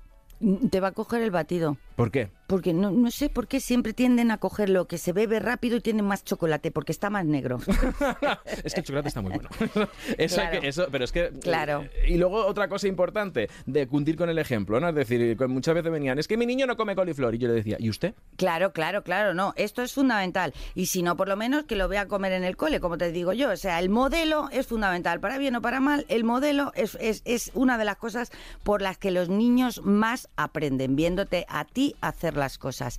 C: Te va a coger el batido.
A: ¿Por qué?
C: Porque no, no sé por qué siempre tienden a coger lo que se bebe rápido y tiene más chocolate, porque está más negro.
A: es que el chocolate está muy bueno. eso
C: Claro.
A: que, eso, pero es que.
C: Claro.
A: Y luego otra cosa importante, de cundir con el ejemplo, ¿no? Es decir, muchas veces venían, es que mi niño no come coliflor. Y yo le decía, ¿y usted?
C: Claro, claro, claro, no, esto es fundamental. Y si no, por lo menos que lo vea comer en el cole, como te digo yo. O sea, el modelo es fundamental, para bien o para mal, el modelo es, es, es una de las cosas por las que los niños más aprenden, viéndote a ti hacer las cosas.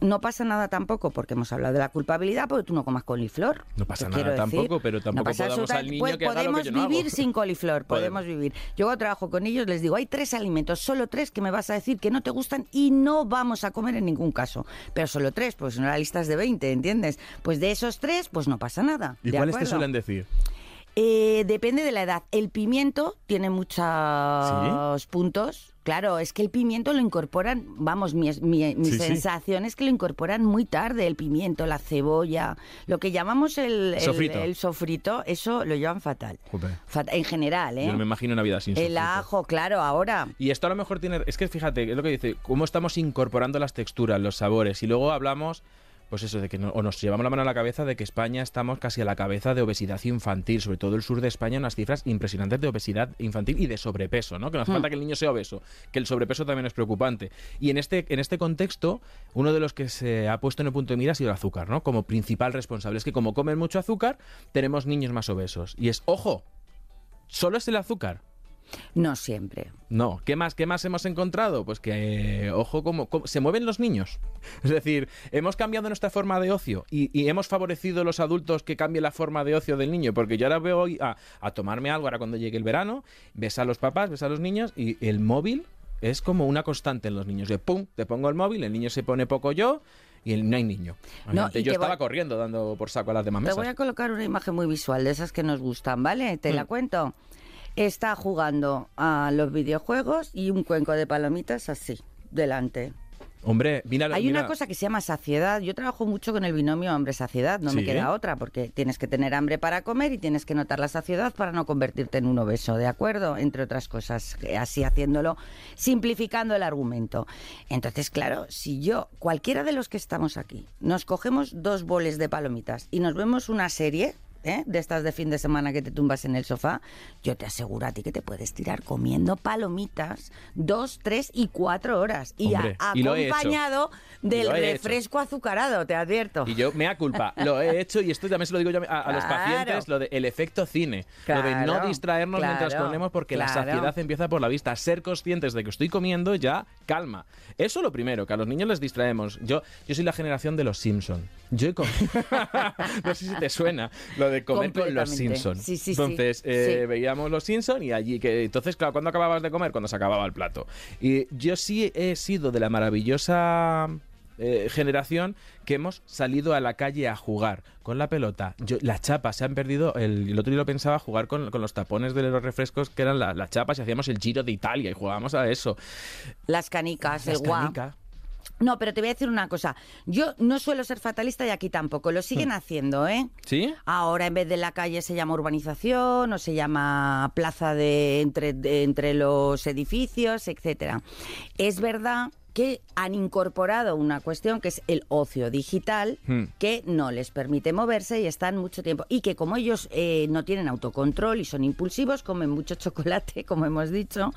C: no pasa nada tampoco, porque hemos hablado de la culpabilidad, porque tú no comas coliflor.
A: No pasa nada
C: decir.
A: tampoco, pero tampoco
C: No pasa
A: podamos al
C: absolutamente-
A: niño
C: pues
A: que haga lo que
C: Podemos
A: yo no hago.
C: vivir sin coliflor, podemos vivir. Yo cuando trabajo con ellos les digo, hay tres alimentos, solo tres que me vas a decir que no te gustan y no vamos a comer en ningún caso. Pero solo tres, pues no la lista es de 20, ¿entiendes? Pues de esos tres, pues no pasa nada.
A: ¿Y
C: ¿de
A: cuáles te suelen decir?
C: Eh, depende de la edad. El pimiento tiene muchos puntos. Claro, es que el pimiento lo incorporan, vamos, mi, mi- mi
A: Sí, sí.
C: sensación es que lo incorporan muy tarde, el pimiento, la cebolla, lo que llamamos el, el-
A: Sofrito.
C: el sofrito, eso lo llevan fatal. Fat- en general, ¿eh?
A: Yo no me imagino una vida sin
C: el
A: sofrito.
C: ajo, claro, ahora.
A: Y esto a lo mejor tiene. Es que fíjate, es lo que dice, cómo estamos incorporando las texturas, los sabores. Y luego hablamos, pues eso, de que no- o nos llevamos la mano a la cabeza de que España estamos casi a la cabeza de obesidad infantil. Sobre todo el sur de España, unas cifras impresionantes de obesidad infantil y de sobrepeso, ¿no? Que no hace falta que el niño sea obeso, que el sobrepeso también es preocupante. Y en este, en este contexto, uno de los que se ha puesto en el punto de mira ha sido el azúcar, ¿no? Como principal responsable. Es que como comen mucho azúcar, tenemos niños más obesos. Y es, ojo, solo es el azúcar.
C: No siempre.
A: No, ¿qué más, qué más hemos encontrado? Pues que, eh, ojo, cómo, cómo- se mueven los niños. Es decir, hemos cambiado nuestra forma de ocio y, y hemos favorecido los adultos que cambie la forma de ocio del niño, porque yo ahora veo a, a tomarme algo ahora cuando llegue el verano, ves a los papás, ves a los niños y el móvil es como una constante en los niños. De pum, te pongo el móvil, el niño se pone poco yo y el- no hay niño.
C: No,
A: yo
C: te
A: estaba
C: voy-
A: corriendo dando por saco a las demás
C: Te
A: mesas.
C: voy a colocar una imagen muy visual de esas que nos gustan, ¿vale? Te la
A: Mm.
C: cuento. Está jugando a los videojuegos y un cuenco de palomitas así, delante.
A: Hombre, mira,
C: Hay
A: mira-
C: una cosa que se llama saciedad. Yo trabajo mucho con el binomio hambre-saciedad, no me queda otra, porque tienes que tener hambre para comer y tienes que notar la saciedad para no convertirte en un obeso, ¿de acuerdo? Entre otras cosas, eh, así haciéndolo, simplificando el argumento. Entonces, claro, si yo, cualquiera de los que estamos aquí, nos cogemos dos boles de palomitas y nos vemos una serie... ¿eh? de estas de fin de semana que te tumbas en el sofá, yo te aseguro a ti que te puedes tirar comiendo palomitas dos, tres y cuatro horas. Y a-
A: he
C: acompañado
A: Y
C: del
A: hecho.
C: refresco azucarado, te advierto.
A: Y yo, me da culpa, lo he hecho y esto también se lo digo yo a, a los pacientes, lo de el efecto cine, lo de no
C: Claro,
A: distraernos mientras comemos porque la saciedad empieza por la vista. Ser conscientes de que estoy comiendo ya calma. Eso lo primero, que a los niños les distraemos. Yo, yo soy la generación de los Simpson. Yo he comido... no sé si te suena lo de comer con los
C: Completamente.
A: Simpson.
C: Sí, sí, sí.
A: entonces, eh, veíamos los Simpson y allí que entonces, claro, ¿cuándo acababas de comer? Cuando se acababa el plato. Y yo sí he sido de la maravillosa eh, generación que hemos salido a la calle a jugar con la pelota. Yo, las chapas se han perdido. El, el otro día lo pensaba jugar con, con los tapones de los refrescos que eran la- las chapas y hacíamos el Giro de Italia y jugábamos a eso.
C: Las canicas,
A: Las
C: el
A: canicas.
C: No, pero te voy a decir una cosa. Yo no suelo ser fatalista y aquí tampoco. Lo
A: Hmm.
C: siguen haciendo, ¿eh?
A: ¿Sí?
C: Ahora en vez de la calle se llama urbanización o se llama plaza de entre, de- entre los edificios, etcétera. Es verdad que han incorporado una cuestión que es el ocio digital
A: Hmm.
C: que no les permite moverse y están mucho tiempo y que como ellos eh, no tienen autocontrol y son impulsivos comen mucho chocolate como hemos dicho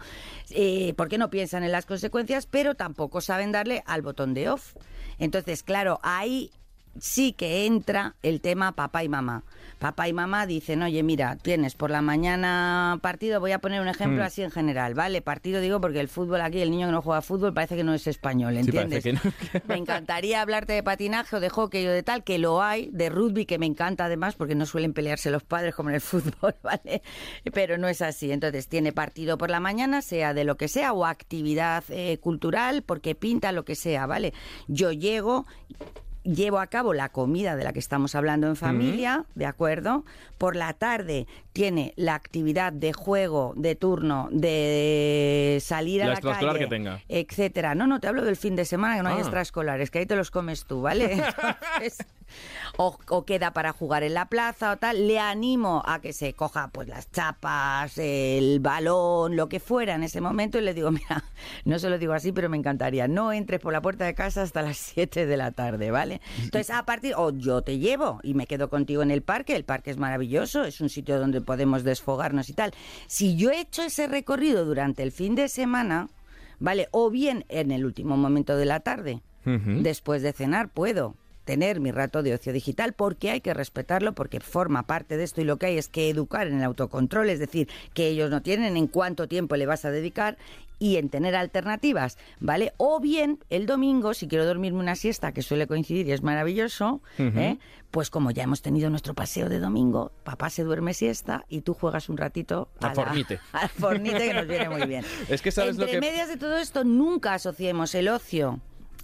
C: eh, porque no piensan en las consecuencias pero tampoco saben darle al botón de off entonces claro ahí sí que entra el tema papá y mamá. Papá y mamá dicen, oye, mira, tienes por la mañana partido, voy a poner un ejemplo
A: Mm.
C: así en general, ¿vale? Partido digo porque el fútbol aquí, el niño que no juega fútbol parece que no es español,
A: Sí,
C: ¿entiendes?
A: que no.
C: Me encantaría hablarte de patinaje o de hockey o de tal, que lo hay, de rugby, que me encanta además, porque no suelen pelearse los padres como en el fútbol, ¿vale? Pero no es así. Entonces, tiene partido por la mañana, sea de lo que sea, o actividad eh, cultural, porque pinta lo que sea, ¿vale? Yo llego llevo a cabo la comida de la que estamos hablando en familia, ¿de acuerdo? Por la tarde tiene la actividad de juego, de turno, de salir a
A: La
C: la,
A: extraescolar
C: calle,
A: que tenga.
C: etcétera. No, no, te hablo del fin de semana, que no hay
A: Ah.
C: extraescolares, que ahí te los comes tú, ¿vale? Entonces, o, o queda para jugar en la plaza o tal, le animo a que se coja pues las chapas, el balón, lo que fuera en ese momento y le digo, mira, no se lo digo así, pero me encantaría, no entres por la puerta de casa hasta las 7 de la tarde, ¿vale? Entonces, a partir, o yo te llevo y me quedo contigo en el parque, el parque es maravilloso, es un sitio donde podemos desfogarnos y tal. Si yo he hecho ese recorrido durante el fin de semana, ¿vale? O bien en el último momento de la tarde, después de cenar, puedo. Tener mi rato de ocio digital porque hay que respetarlo, porque forma parte de esto y lo que hay es que educar en el autocontrol, es decir, que ellos no tienen en cuánto tiempo le vas a dedicar y en tener alternativas, ¿vale? O bien el domingo, si quiero dormirme una siesta, que suele coincidir y es maravilloso, ¿eh? pues como ya hemos tenido nuestro paseo de domingo, papá se duerme siesta y tú juegas un ratito
A: al fornite.
C: al fornite que nos viene muy bien.
A: es que sabes
C: Entre
A: lo que...
C: medias de todo esto, nunca asociemos el ocio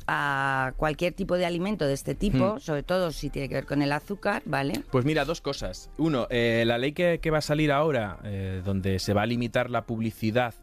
C: a cualquier tipo de alimento de este tipo,
A: Hmm.
C: sobre todo si tiene que ver con el azúcar, ¿vale?
A: Pues mira, dos cosas. Uno, eh, la ley que, que va a salir ahora, eh, donde se va a limitar la publicidad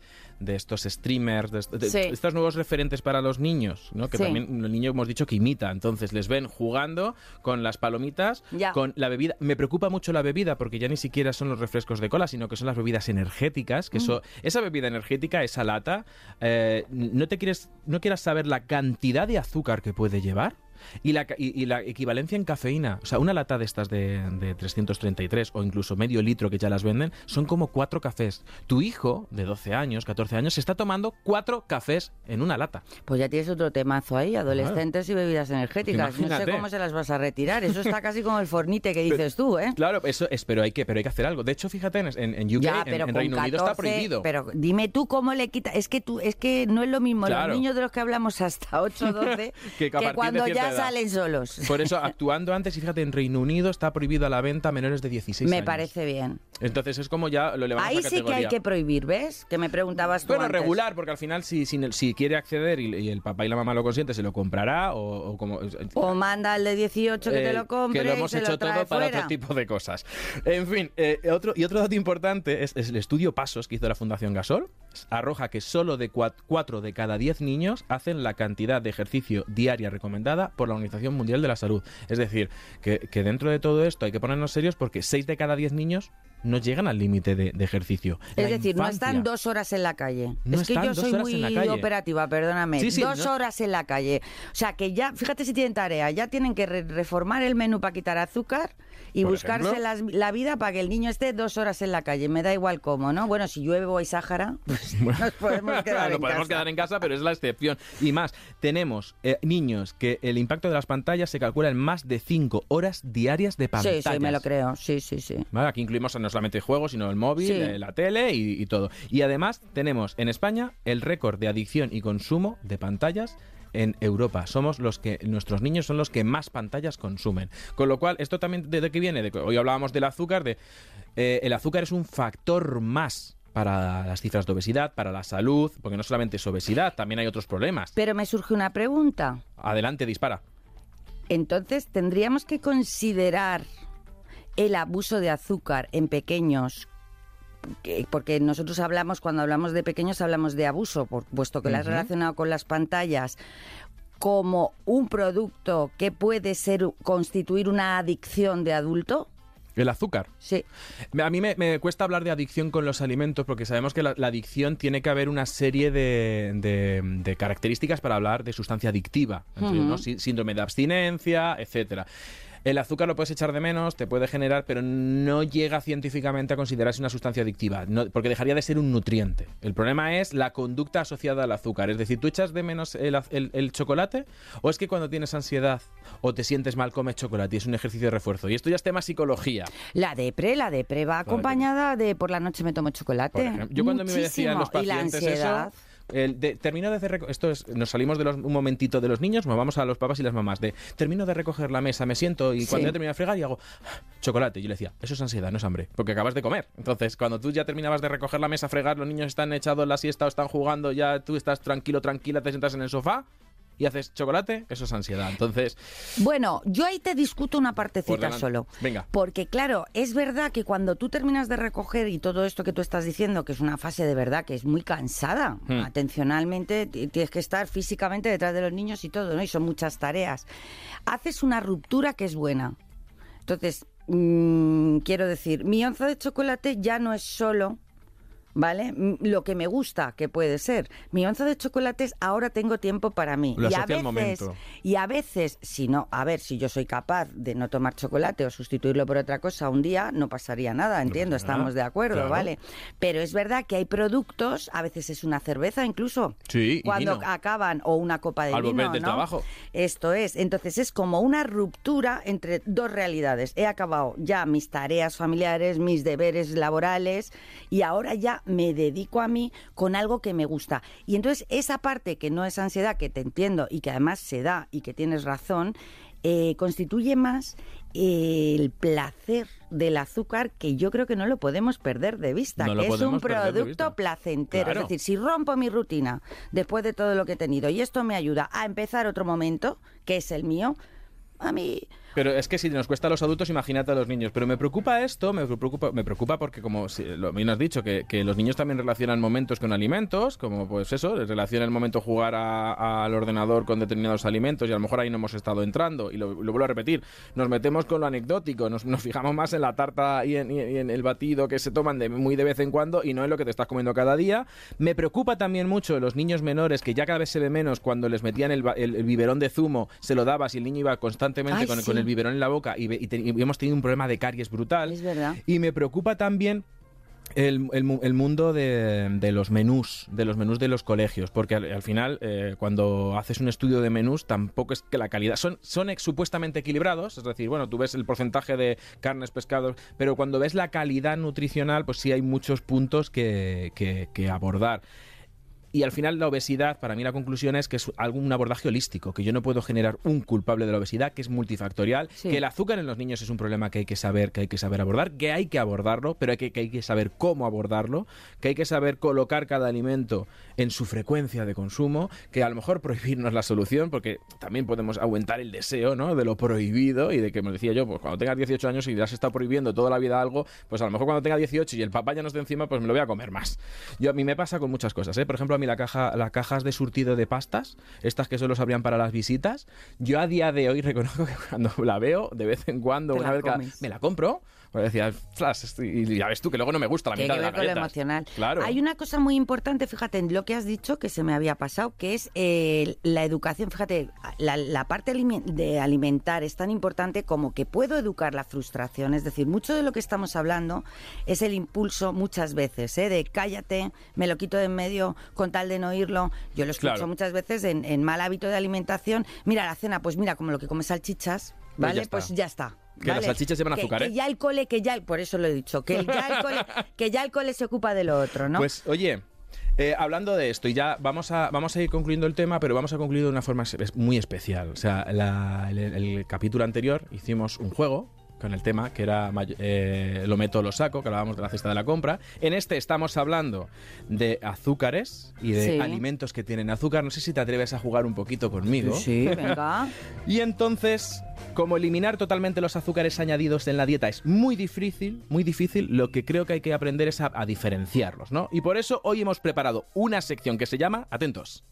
A: de estos streamers, de, est- de-
C: Sí.
A: estos nuevos referentes para los niños, ¿no? que
C: Sí.
A: también los niños hemos dicho que imita, entonces les ven jugando con las palomitas,
C: Ya.
A: con la bebida. Me preocupa mucho la bebida porque ya ni siquiera son los refrescos de cola, sino que son las bebidas energéticas,
C: Mm.
A: que eso, esa bebida energética, esa lata, eh, no te quieres, no quieras saber la cantidad de azúcar que puede llevar. Y la, y, y la equivalencia en cafeína, o sea, una lata de estas de, de 333 o incluso medio litro que ya las venden, son como cuatro cafés. Tu hijo, de 12 años, 14 años, se está tomando cuatro cafés en una lata.
C: Pues ya tienes otro temazo ahí, adolescentes y bebidas energéticas. No sé cómo se las vas a retirar. Eso está casi como el fornite que dices tú, ¿eh?
A: Claro, eso es, pero hay que, pero hay que hacer algo. De hecho, fíjate, en, en- UK,
C: Ya, pero
A: en, Reino Unido está
C: 14,
A: prohibido.
C: Pero dime tú cómo le quita. Es que tú, es que no es lo mismo
A: Claro.
C: los niños de los que hablamos hasta 8 o 12
A: Que
C: que, cuando ya. Salen solos.
A: Por eso, actuando antes, y fíjate, en Reino Unido está prohibido a la venta a menores de 16
C: Me
A: años.
C: parece bien.
A: Entonces es como ya lo levamos
C: Ahí
A: a
C: sí que hay
A: categoría.
C: que prohibir, ¿ves? Que me preguntabas tú
A: Bueno,
C: antes.
A: regular, porque al final si, si, si quiere acceder y, y el papá y la mamá lo consienten, se lo comprará o, o como...
C: O manda al de 18 que
A: eh,
C: te lo compre
A: que lo hemos hecho
C: lo
A: todo para otro tipo de cosas. En fin, eh, otro, y otro dato importante es, es el estudio PASOS que hizo la Fundación Gasol. Arroja que solo de 4 de cada 10 niños hacen la cantidad de ejercicio diaria recomendada por la Organización Mundial de la Salud. Es decir, que, que dentro de todo esto hay que ponernos serios porque 6 de cada 10 niños no llegan al límite de, de ejercicio.
C: Es
A: La
C: decir, no están dos horas en la calle.
A: No
C: es que yo soy muy operativa, perdóname.
A: Sí, sí,
C: dos
A: no-
C: horas en la calle. O sea, que ya, fíjate si tienen tarea, ya tienen que re- reformar el menú para quitar azúcar y buscarse las- la vida para que el niño esté dos horas en la calle. Me da igual cómo, ¿no? Bueno, si llueve o hay Sáhara, pues nos podemos quedar en
A: podemos
C: casa.
A: quedar en casa, pero es la excepción. Y más, tenemos eh, niños que el impacto de las pantallas se calcula en más de 5 horas diarias de
C: Sí,
A: pantallas.
C: sí, me lo creo. Sí, sí, sí.
A: ¿Vale? Aquí incluimos no solamente juegos, sino el móvil,
C: Sí.
A: eh, la tele y, y todo. Y además tenemos en España el récord de adicción y consumo de pantallas en Europa. Somos los que, nuestros niños son los que más pantallas consumen. Con lo cual, esto también de, de qué viene, de hoy hablábamos del azúcar, de eh, el azúcar es un factor más para las cifras de obesidad, para la salud, porque no solamente es obesidad, también hay otros problemas.
C: Pero me surge una pregunta.
A: Adelante, dispara.
C: Entonces, tendríamos que considerar el abuso de azúcar en pequeños, que- porque nosotros hablamos, cuando hablamos de pequeños, hablamos de abuso, por, puesto que lo has relacionado con las pantallas, como un producto que puede ser constituir una adicción de adulto.
A: El azúcar.
C: Sí.
A: A mí me, me cuesta hablar de adicción con los alimentos porque sabemos que la, la adicción tiene que haber una serie de, de- de características para hablar de sustancia adictiva. Entonces. ¿no? Sí- Síndrome de abstinencia, etcétera. El azúcar lo puedes echar de menos, te puede generar, pero no llega científicamente a considerarse una sustancia adictiva, no- porque dejaría de ser un nutriente. El problema es la conducta asociada al azúcar. Es decir, ¿tú echas de menos el, az- el- el chocolate? ¿O es que cuando tienes ansiedad o te sientes mal comes chocolate y es un ejercicio de refuerzo? Y esto ya es tema psicología.
C: La depre, la depre va acompañada de por la noche me tomo chocolate.
A: Ejemplo, yo cuando mí me decían los
C: Muchísimo. Y la ansiedad.
A: eso, el de, termino de hacer esto es, nos salimos de los, un momentito de los niños, nos vamos a los papás y las mamás de termino de recoger la mesa, me siento y cuando ya termino de fregar y hago "Ah, chocolate. Y yo le decía, eso es ansiedad, no es hambre, porque acabas de comer. Entonces, cuando tú ya terminabas de recoger la mesa, fregar, los niños están echados en la siesta o están jugando, ya tú estás tranquilo, tranquila, te sientas en el sofá y haces chocolate, eso es ansiedad. Entonces,
C: Bueno, yo ahí te discuto una partecita solo.
A: Venga.
C: Porque claro, es verdad que cuando tú terminas de recoger y todo esto que tú estás diciendo, que es una fase de verdad que es muy cansada,
A: Hmm.
C: atencionalmente, tienes que estar físicamente detrás de los niños y todo, ¿no? Y son muchas tareas. Haces una ruptura que es buena. Entonces, mm, quiero decir, mi onza de chocolate ya no es solo ¿vale? Lo que me gusta, que puede ser. Mi once de chocolates, ahora tengo tiempo para mí.
A: Lo
C: y a veces,
A: momento.
C: y a veces, si no, a ver, si yo soy capaz de no tomar chocolate o sustituirlo por otra cosa un día, no pasaría nada, entiendo, estamos de acuerdo,
A: claro.
C: ¿vale? Pero es verdad que hay productos, a veces es una cerveza incluso,
A: Sí,
C: cuando
A: vino.
C: acaban, o una copa de
A: Al
C: vino,
A: del
C: ¿no?
A: trabajo.
C: Esto es, entonces es como una ruptura entre dos realidades. He acabado ya mis tareas familiares, mis deberes laborales y ahora ya me dedico a mí con algo que me gusta. Y entonces esa parte que no es ansiedad, que te entiendo y que además se da y que tienes razón, eh, constituye más eh, el placer del azúcar que yo creo que no lo podemos perder de vista,
A: No
C: que es un producto placentero.
A: Claro.
C: Es decir, si rompo mi rutina después de todo lo que he tenido y esto me ayuda a empezar otro momento, que es el mío, a mí
A: Pero es que si nos cuesta a los adultos, imagínate a los niños. Pero me preocupa esto, me preocupa, me preocupa porque, como lo bien has dicho, que, que los niños también relacionan momentos con alimentos, como pues eso, relacionan el momento jugar a- al ordenador con determinados alimentos y a lo mejor ahí no hemos estado entrando. Y lo, lo vuelvo a repetir, nos metemos con lo anecdótico, nos, nos fijamos más en la tarta y en, y en- el batido que se toman de, muy de vez en cuando y no en lo que te estás comiendo cada día. Me preocupa también mucho los niños menores, que ya cada vez se ve menos cuando les metían el, ba- el- el biberón de zumo, se lo dabas y el niño iba constantemente
C: Ay,
A: con,
C: sí.
A: con el biberón en la boca y, ve- y te- y hemos tenido un problema de caries brutal.
C: Es verdad.
A: Y me preocupa también el, el mu- el mundo de, de los menús, de los menús de los colegios, porque al, al final, eh, cuando haces un estudio de menús, tampoco es que la calidad. Son, son ex- supuestamente equilibrados, es decir, bueno, tú ves el porcentaje de carnes, pescados, pero cuando ves la calidad nutricional, pues sí hay muchos puntos que, que- que abordar. Y al final la obesidad, para mí la conclusión es que es algún un abordaje holístico, que yo no puedo generar un culpable de la obesidad, que es multifactorial,
C: Sí.
A: que el azúcar en los niños es un problema que hay que saber, que hay que saber abordar, que hay que abordarlo, pero hay que, que hay que saber cómo abordarlo, que hay que saber colocar cada alimento en su frecuencia de consumo, que a lo mejor prohibir no es la solución, porque también podemos aumentar el deseo, ¿no? De lo prohibido y de que me decía yo, pues cuando tengas 18 años y ya has estado prohibiendo toda la vida algo, pues a lo mejor cuando tenga 18 y el papá ya no esté encima, pues me lo voy a comer más. Yo a mí me pasa con muchas cosas, ¿eh? Por ejemplo, a mí la caja, las cajas de surtido de pastas, estas que solo se abrían para las visitas, yo a día de hoy reconozco que cuando la veo, de vez en cuando, una vez cada- me la compro. Pues decía, "Flas", y ya ves tú que luego no me gusta la mitad
C: que
A: de las
C: con lo
A: galletas.
C: emocional.
A: Claro.
C: Hay una cosa muy importante, fíjate, en lo que has dicho que se me había pasado, que es eh, la educación. Fíjate, la, la parte de alimentar es tan importante como que puedo educar la frustración. Es decir, mucho de lo que estamos hablando es el impulso muchas veces, ¿eh? de cállate, me lo quito de en medio con tal de no oírlo. Yo lo escucho
A: Claro.
C: muchas veces en, en mal hábito de alimentación. Mira, la cena, pues mira, como lo que come salchichas,
A: Pues ya
C: ¿vale? Pues ya está.
A: Que las salchichas llevan
C: Que-
A: azúcar,
C: que
A: ¿eh?
C: ya el cole, que ya el, por eso lo he dicho, que ya el cole, que ya el cole se ocupa de lo otro, ¿no?
A: Pues oye, eh, hablando de esto, y ya vamos a, vamos a ir concluyendo el tema, pero vamos a concluir de una forma muy especial. O sea, la- el, el capítulo anterior hicimos un juego con el tema que era eh, lo meto, lo saco, que hablábamos de la cesta de la compra. En este estamos hablando de azúcares y de
C: Sí.
A: alimentos que tienen azúcar. No sé si te atreves a jugar un poquito conmigo.
C: Sí, venga.
A: Y entonces, como eliminar totalmente los azúcares añadidos en la dieta es muy difícil, muy difícil, lo que creo que hay que aprender es a, a diferenciarlos, ¿no? Y por eso hoy hemos preparado una sección que se llama, atentos,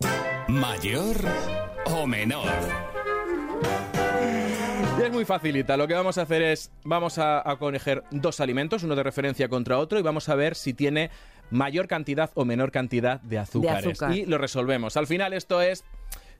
B: ¿Mayor o menor?
A: Y es muy facilita. Lo que vamos a hacer es, vamos a, a coger dos alimentos, uno de referencia contra otro, y vamos a ver si tiene mayor cantidad o menor cantidad de azúcares.
C: azúcar.
A: Y lo resolvemos. Al final esto es...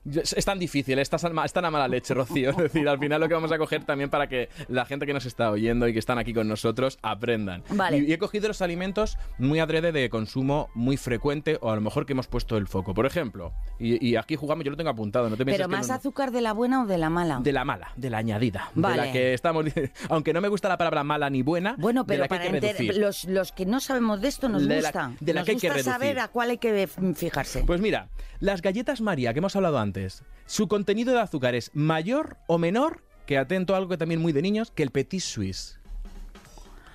A: Es tan difícil, es tan, ma- es tan a mala leche, Rocío. Es decir, al final lo que vamos a coger también para que la gente que nos está oyendo y que están aquí con nosotros aprendan.
C: Vale.
A: Y, y he cogido los alimentos muy adrede de consumo muy frecuente o a lo mejor que hemos puesto el foco. Por ejemplo, y, y aquí jugamos, yo lo tengo apuntado, no te
C: Pero
A: que
C: más
A: no-
C: azúcar de la buena o de la mala.
A: de la mala, de la añadida. De
C: Vale.
A: la que estamos. Aunque no me gusta la palabra mala ni buena.
C: Bueno,
A: de
C: pero
A: la que hay
C: para
A: que reducir.
C: los, los que no sabemos de esto nos
A: De la-
C: gusta.
A: de la
C: nos
A: que hay que
C: gusta
A: reducir.
C: saber a cuál hay que f- fijarse.
A: Pues mira, las galletas María que hemos hablado antes, su contenido de azúcar es mayor o menor que atento a algo que también muy de niños, que el petit suisse.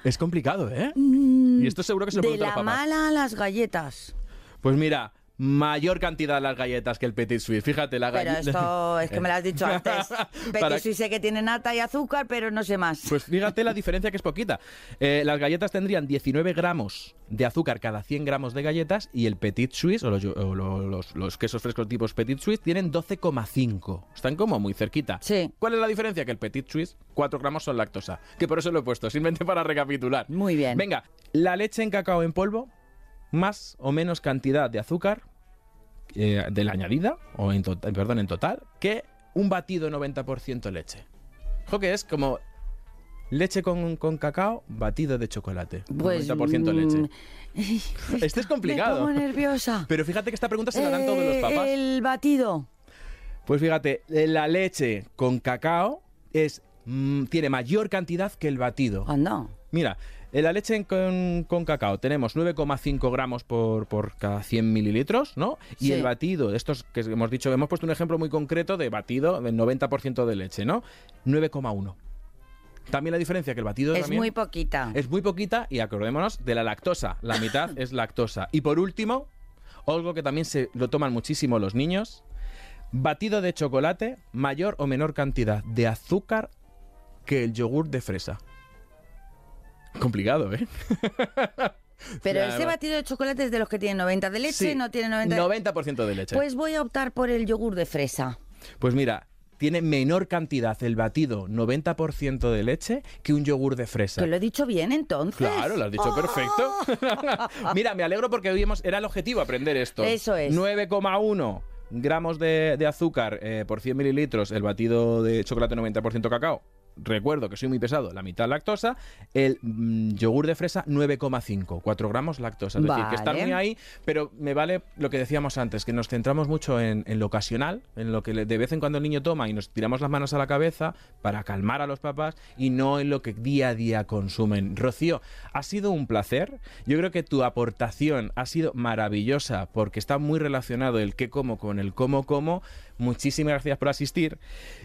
A: Es complicado, ¿eh? y esto seguro que se lo
C: Mm, de la
A: los papás.
C: mala a las galletas.
A: Pues mira, mayor cantidad de las galletas que el petit suisse. Fíjate, la
C: Pero
A: galleta.
C: esto es que me lo has dicho antes.
A: Para-
C: Petit Suisse sé que tiene nata y azúcar, pero no sé más.
A: Pues fíjate la diferencia que es poquita. Eh, las galletas tendrían 19 gramos de azúcar cada 100 gramos de galletas y el Petit Suisse, o los, o lo- los- los quesos frescos tipos Petit Suisse, tienen 12,5. Están como muy cerquita.
C: Sí.
A: ¿Cuál es la diferencia? Que el Petit Suisse, 4 gramos son lactosa. Que por eso lo he puesto, simplemente para recapitular.
C: Muy bien.
A: Venga, la leche en cacao en polvo más o menos cantidad de azúcar eh, de la añadida, o en total, perdón, en total, que un batido 90% leche. Ojo que es como leche con, con cacao, batido de chocolate.
C: Pues,
A: 90% leche.
C: mm,
A: Este es complicado.
C: Me pongo nerviosa.
A: Pero fíjate que esta pregunta se la dan todos los
C: Eh,
A: papás.
C: El batido.
A: Pues fíjate, la leche con cacao es mm, tiene mayor cantidad que el batido.
C: Anda.
A: Mira, en la leche con, con cacao tenemos 9,5 gramos por, por cada 100 mililitros, ¿no? Y
C: Sí.
A: el batido, estos que hemos dicho, hemos puesto un ejemplo muy concreto de batido del 90% de leche, ¿no? 9,1. También la diferencia que el batido
C: Es muy poquita.
A: es muy poquita y acordémonos de la lactosa. La mitad es lactosa. Y por último, algo que también se lo toman muchísimo los niños, batido de chocolate, mayor o menor cantidad de azúcar que el yogur de fresa. Complicado, ¿eh?
C: Pero
A: Claro.
C: ese batido de chocolate es de los que tiene 90 de leche,
A: Sí,
C: no tiene 90 de...
A: 90% de leche.
C: Pues voy a optar por el yogur de fresa.
A: Pues mira, tiene menor cantidad el batido 90% de leche que un yogur de fresa.
C: Que lo he dicho bien entonces.
A: Claro, lo has dicho perfecto. Mira, me alegro porque hoy hemos, era el objetivo aprender esto.
C: Eso es.
A: 9,1 gramos de, de azúcar eh, por 100 mililitros, el batido de chocolate 90% cacao. Recuerdo que soy muy pesado, la mitad lactosa. El mm, yogur de fresa, 9,5, 4 gramos lactosa. Es decir, que
C: Vale.
A: muy ahí, pero me vale lo que decíamos antes, que nos centramos mucho en, en lo ocasional, en lo que de vez en cuando el niño toma y nos tiramos las manos a la cabeza para calmar a los papás y no en lo que día a día consumen. Rocío, ha sido un placer. Yo creo que tu aportación ha sido maravillosa porque está muy relacionado el qué como con el cómo como. Muchísimas gracias por asistir.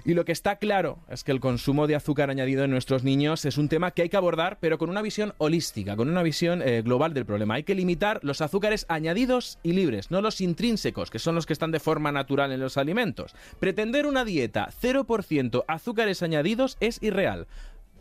A: Y lo que está claro es que el consumo de azúcar añadido en nuestros niños es un tema que hay que abordar, pero con una visión holística, con una visión eh, global del problema. Hay que limitar los azúcares añadidos y libres, no los intrínsecos, que son los que están de forma natural en los alimentos. Pretender una dieta 0% azúcares añadidos es irreal.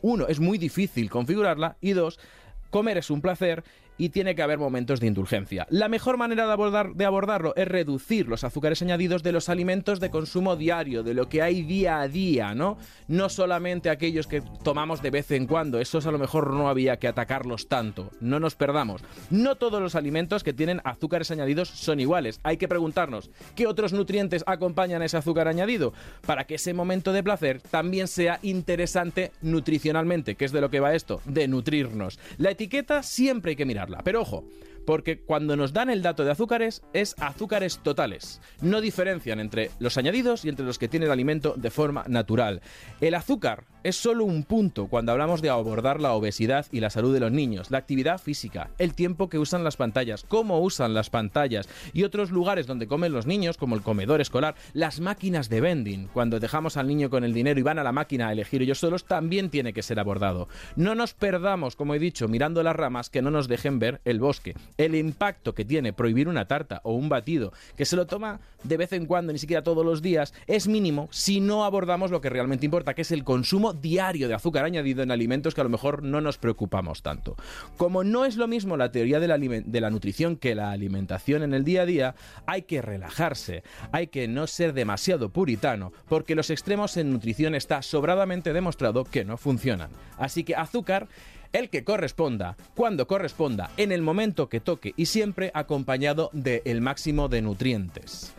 A: Uno, es muy difícil configurarla y dos, comer es un placer y tiene que haber momentos de indulgencia. La mejor manera de, abordar- de abordarlo es reducir los azúcares añadidos de los alimentos de consumo diario, de lo que hay día a día, ¿no? No solamente aquellos que tomamos de vez en cuando, esos a lo mejor no había que atacarlos tanto, no nos perdamos. No todos los alimentos que tienen azúcares añadidos son iguales, hay que preguntarnos qué otros nutrientes acompañan ese azúcar añadido para que ese momento de placer también sea interesante nutricionalmente, que es de lo que va esto, de nutrirnos. La etiqueta siempre hay que pero ojo, porque cuando nos dan el dato de azúcares es azúcares totales. No diferencian entre los añadidos y entre los que tiene el alimento de forma natural. El azúcar es solo un punto cuando hablamos de abordar la obesidad y la salud de los niños, la actividad física, el tiempo que usan las pantallas, cómo usan las pantallas y otros lugares donde comen los niños, como el comedor escolar, las máquinas de vending. Cuando dejamos al niño con el dinero y van a la máquina a elegir ellos solos, también tiene que ser abordado. No nos perdamos, como he dicho, mirando las ramas que no nos dejen ver el bosque. El impacto que tiene prohibir una tarta o un batido que se lo toma de vez en cuando, ni siquiera todos los días, es mínimo si no abordamos lo que realmente importa, que es el consumo diario de azúcar añadido en alimentos que a lo mejor no nos preocupamos tanto. Como no es lo mismo la teoría de la, de nutrición que la alimentación en el día a día, hay que relajarse, hay que no ser demasiado puritano, porque los extremos en nutrición está sobradamente demostrado que no funcionan. Así que azúcar el que corresponda, cuando corresponda, en el momento que toque y siempre acompañado del máximo de nutrientes.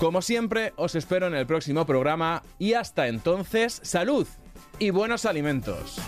A: Como siempre, os espero en el próximo programa y hasta entonces, salud y buenos alimentos.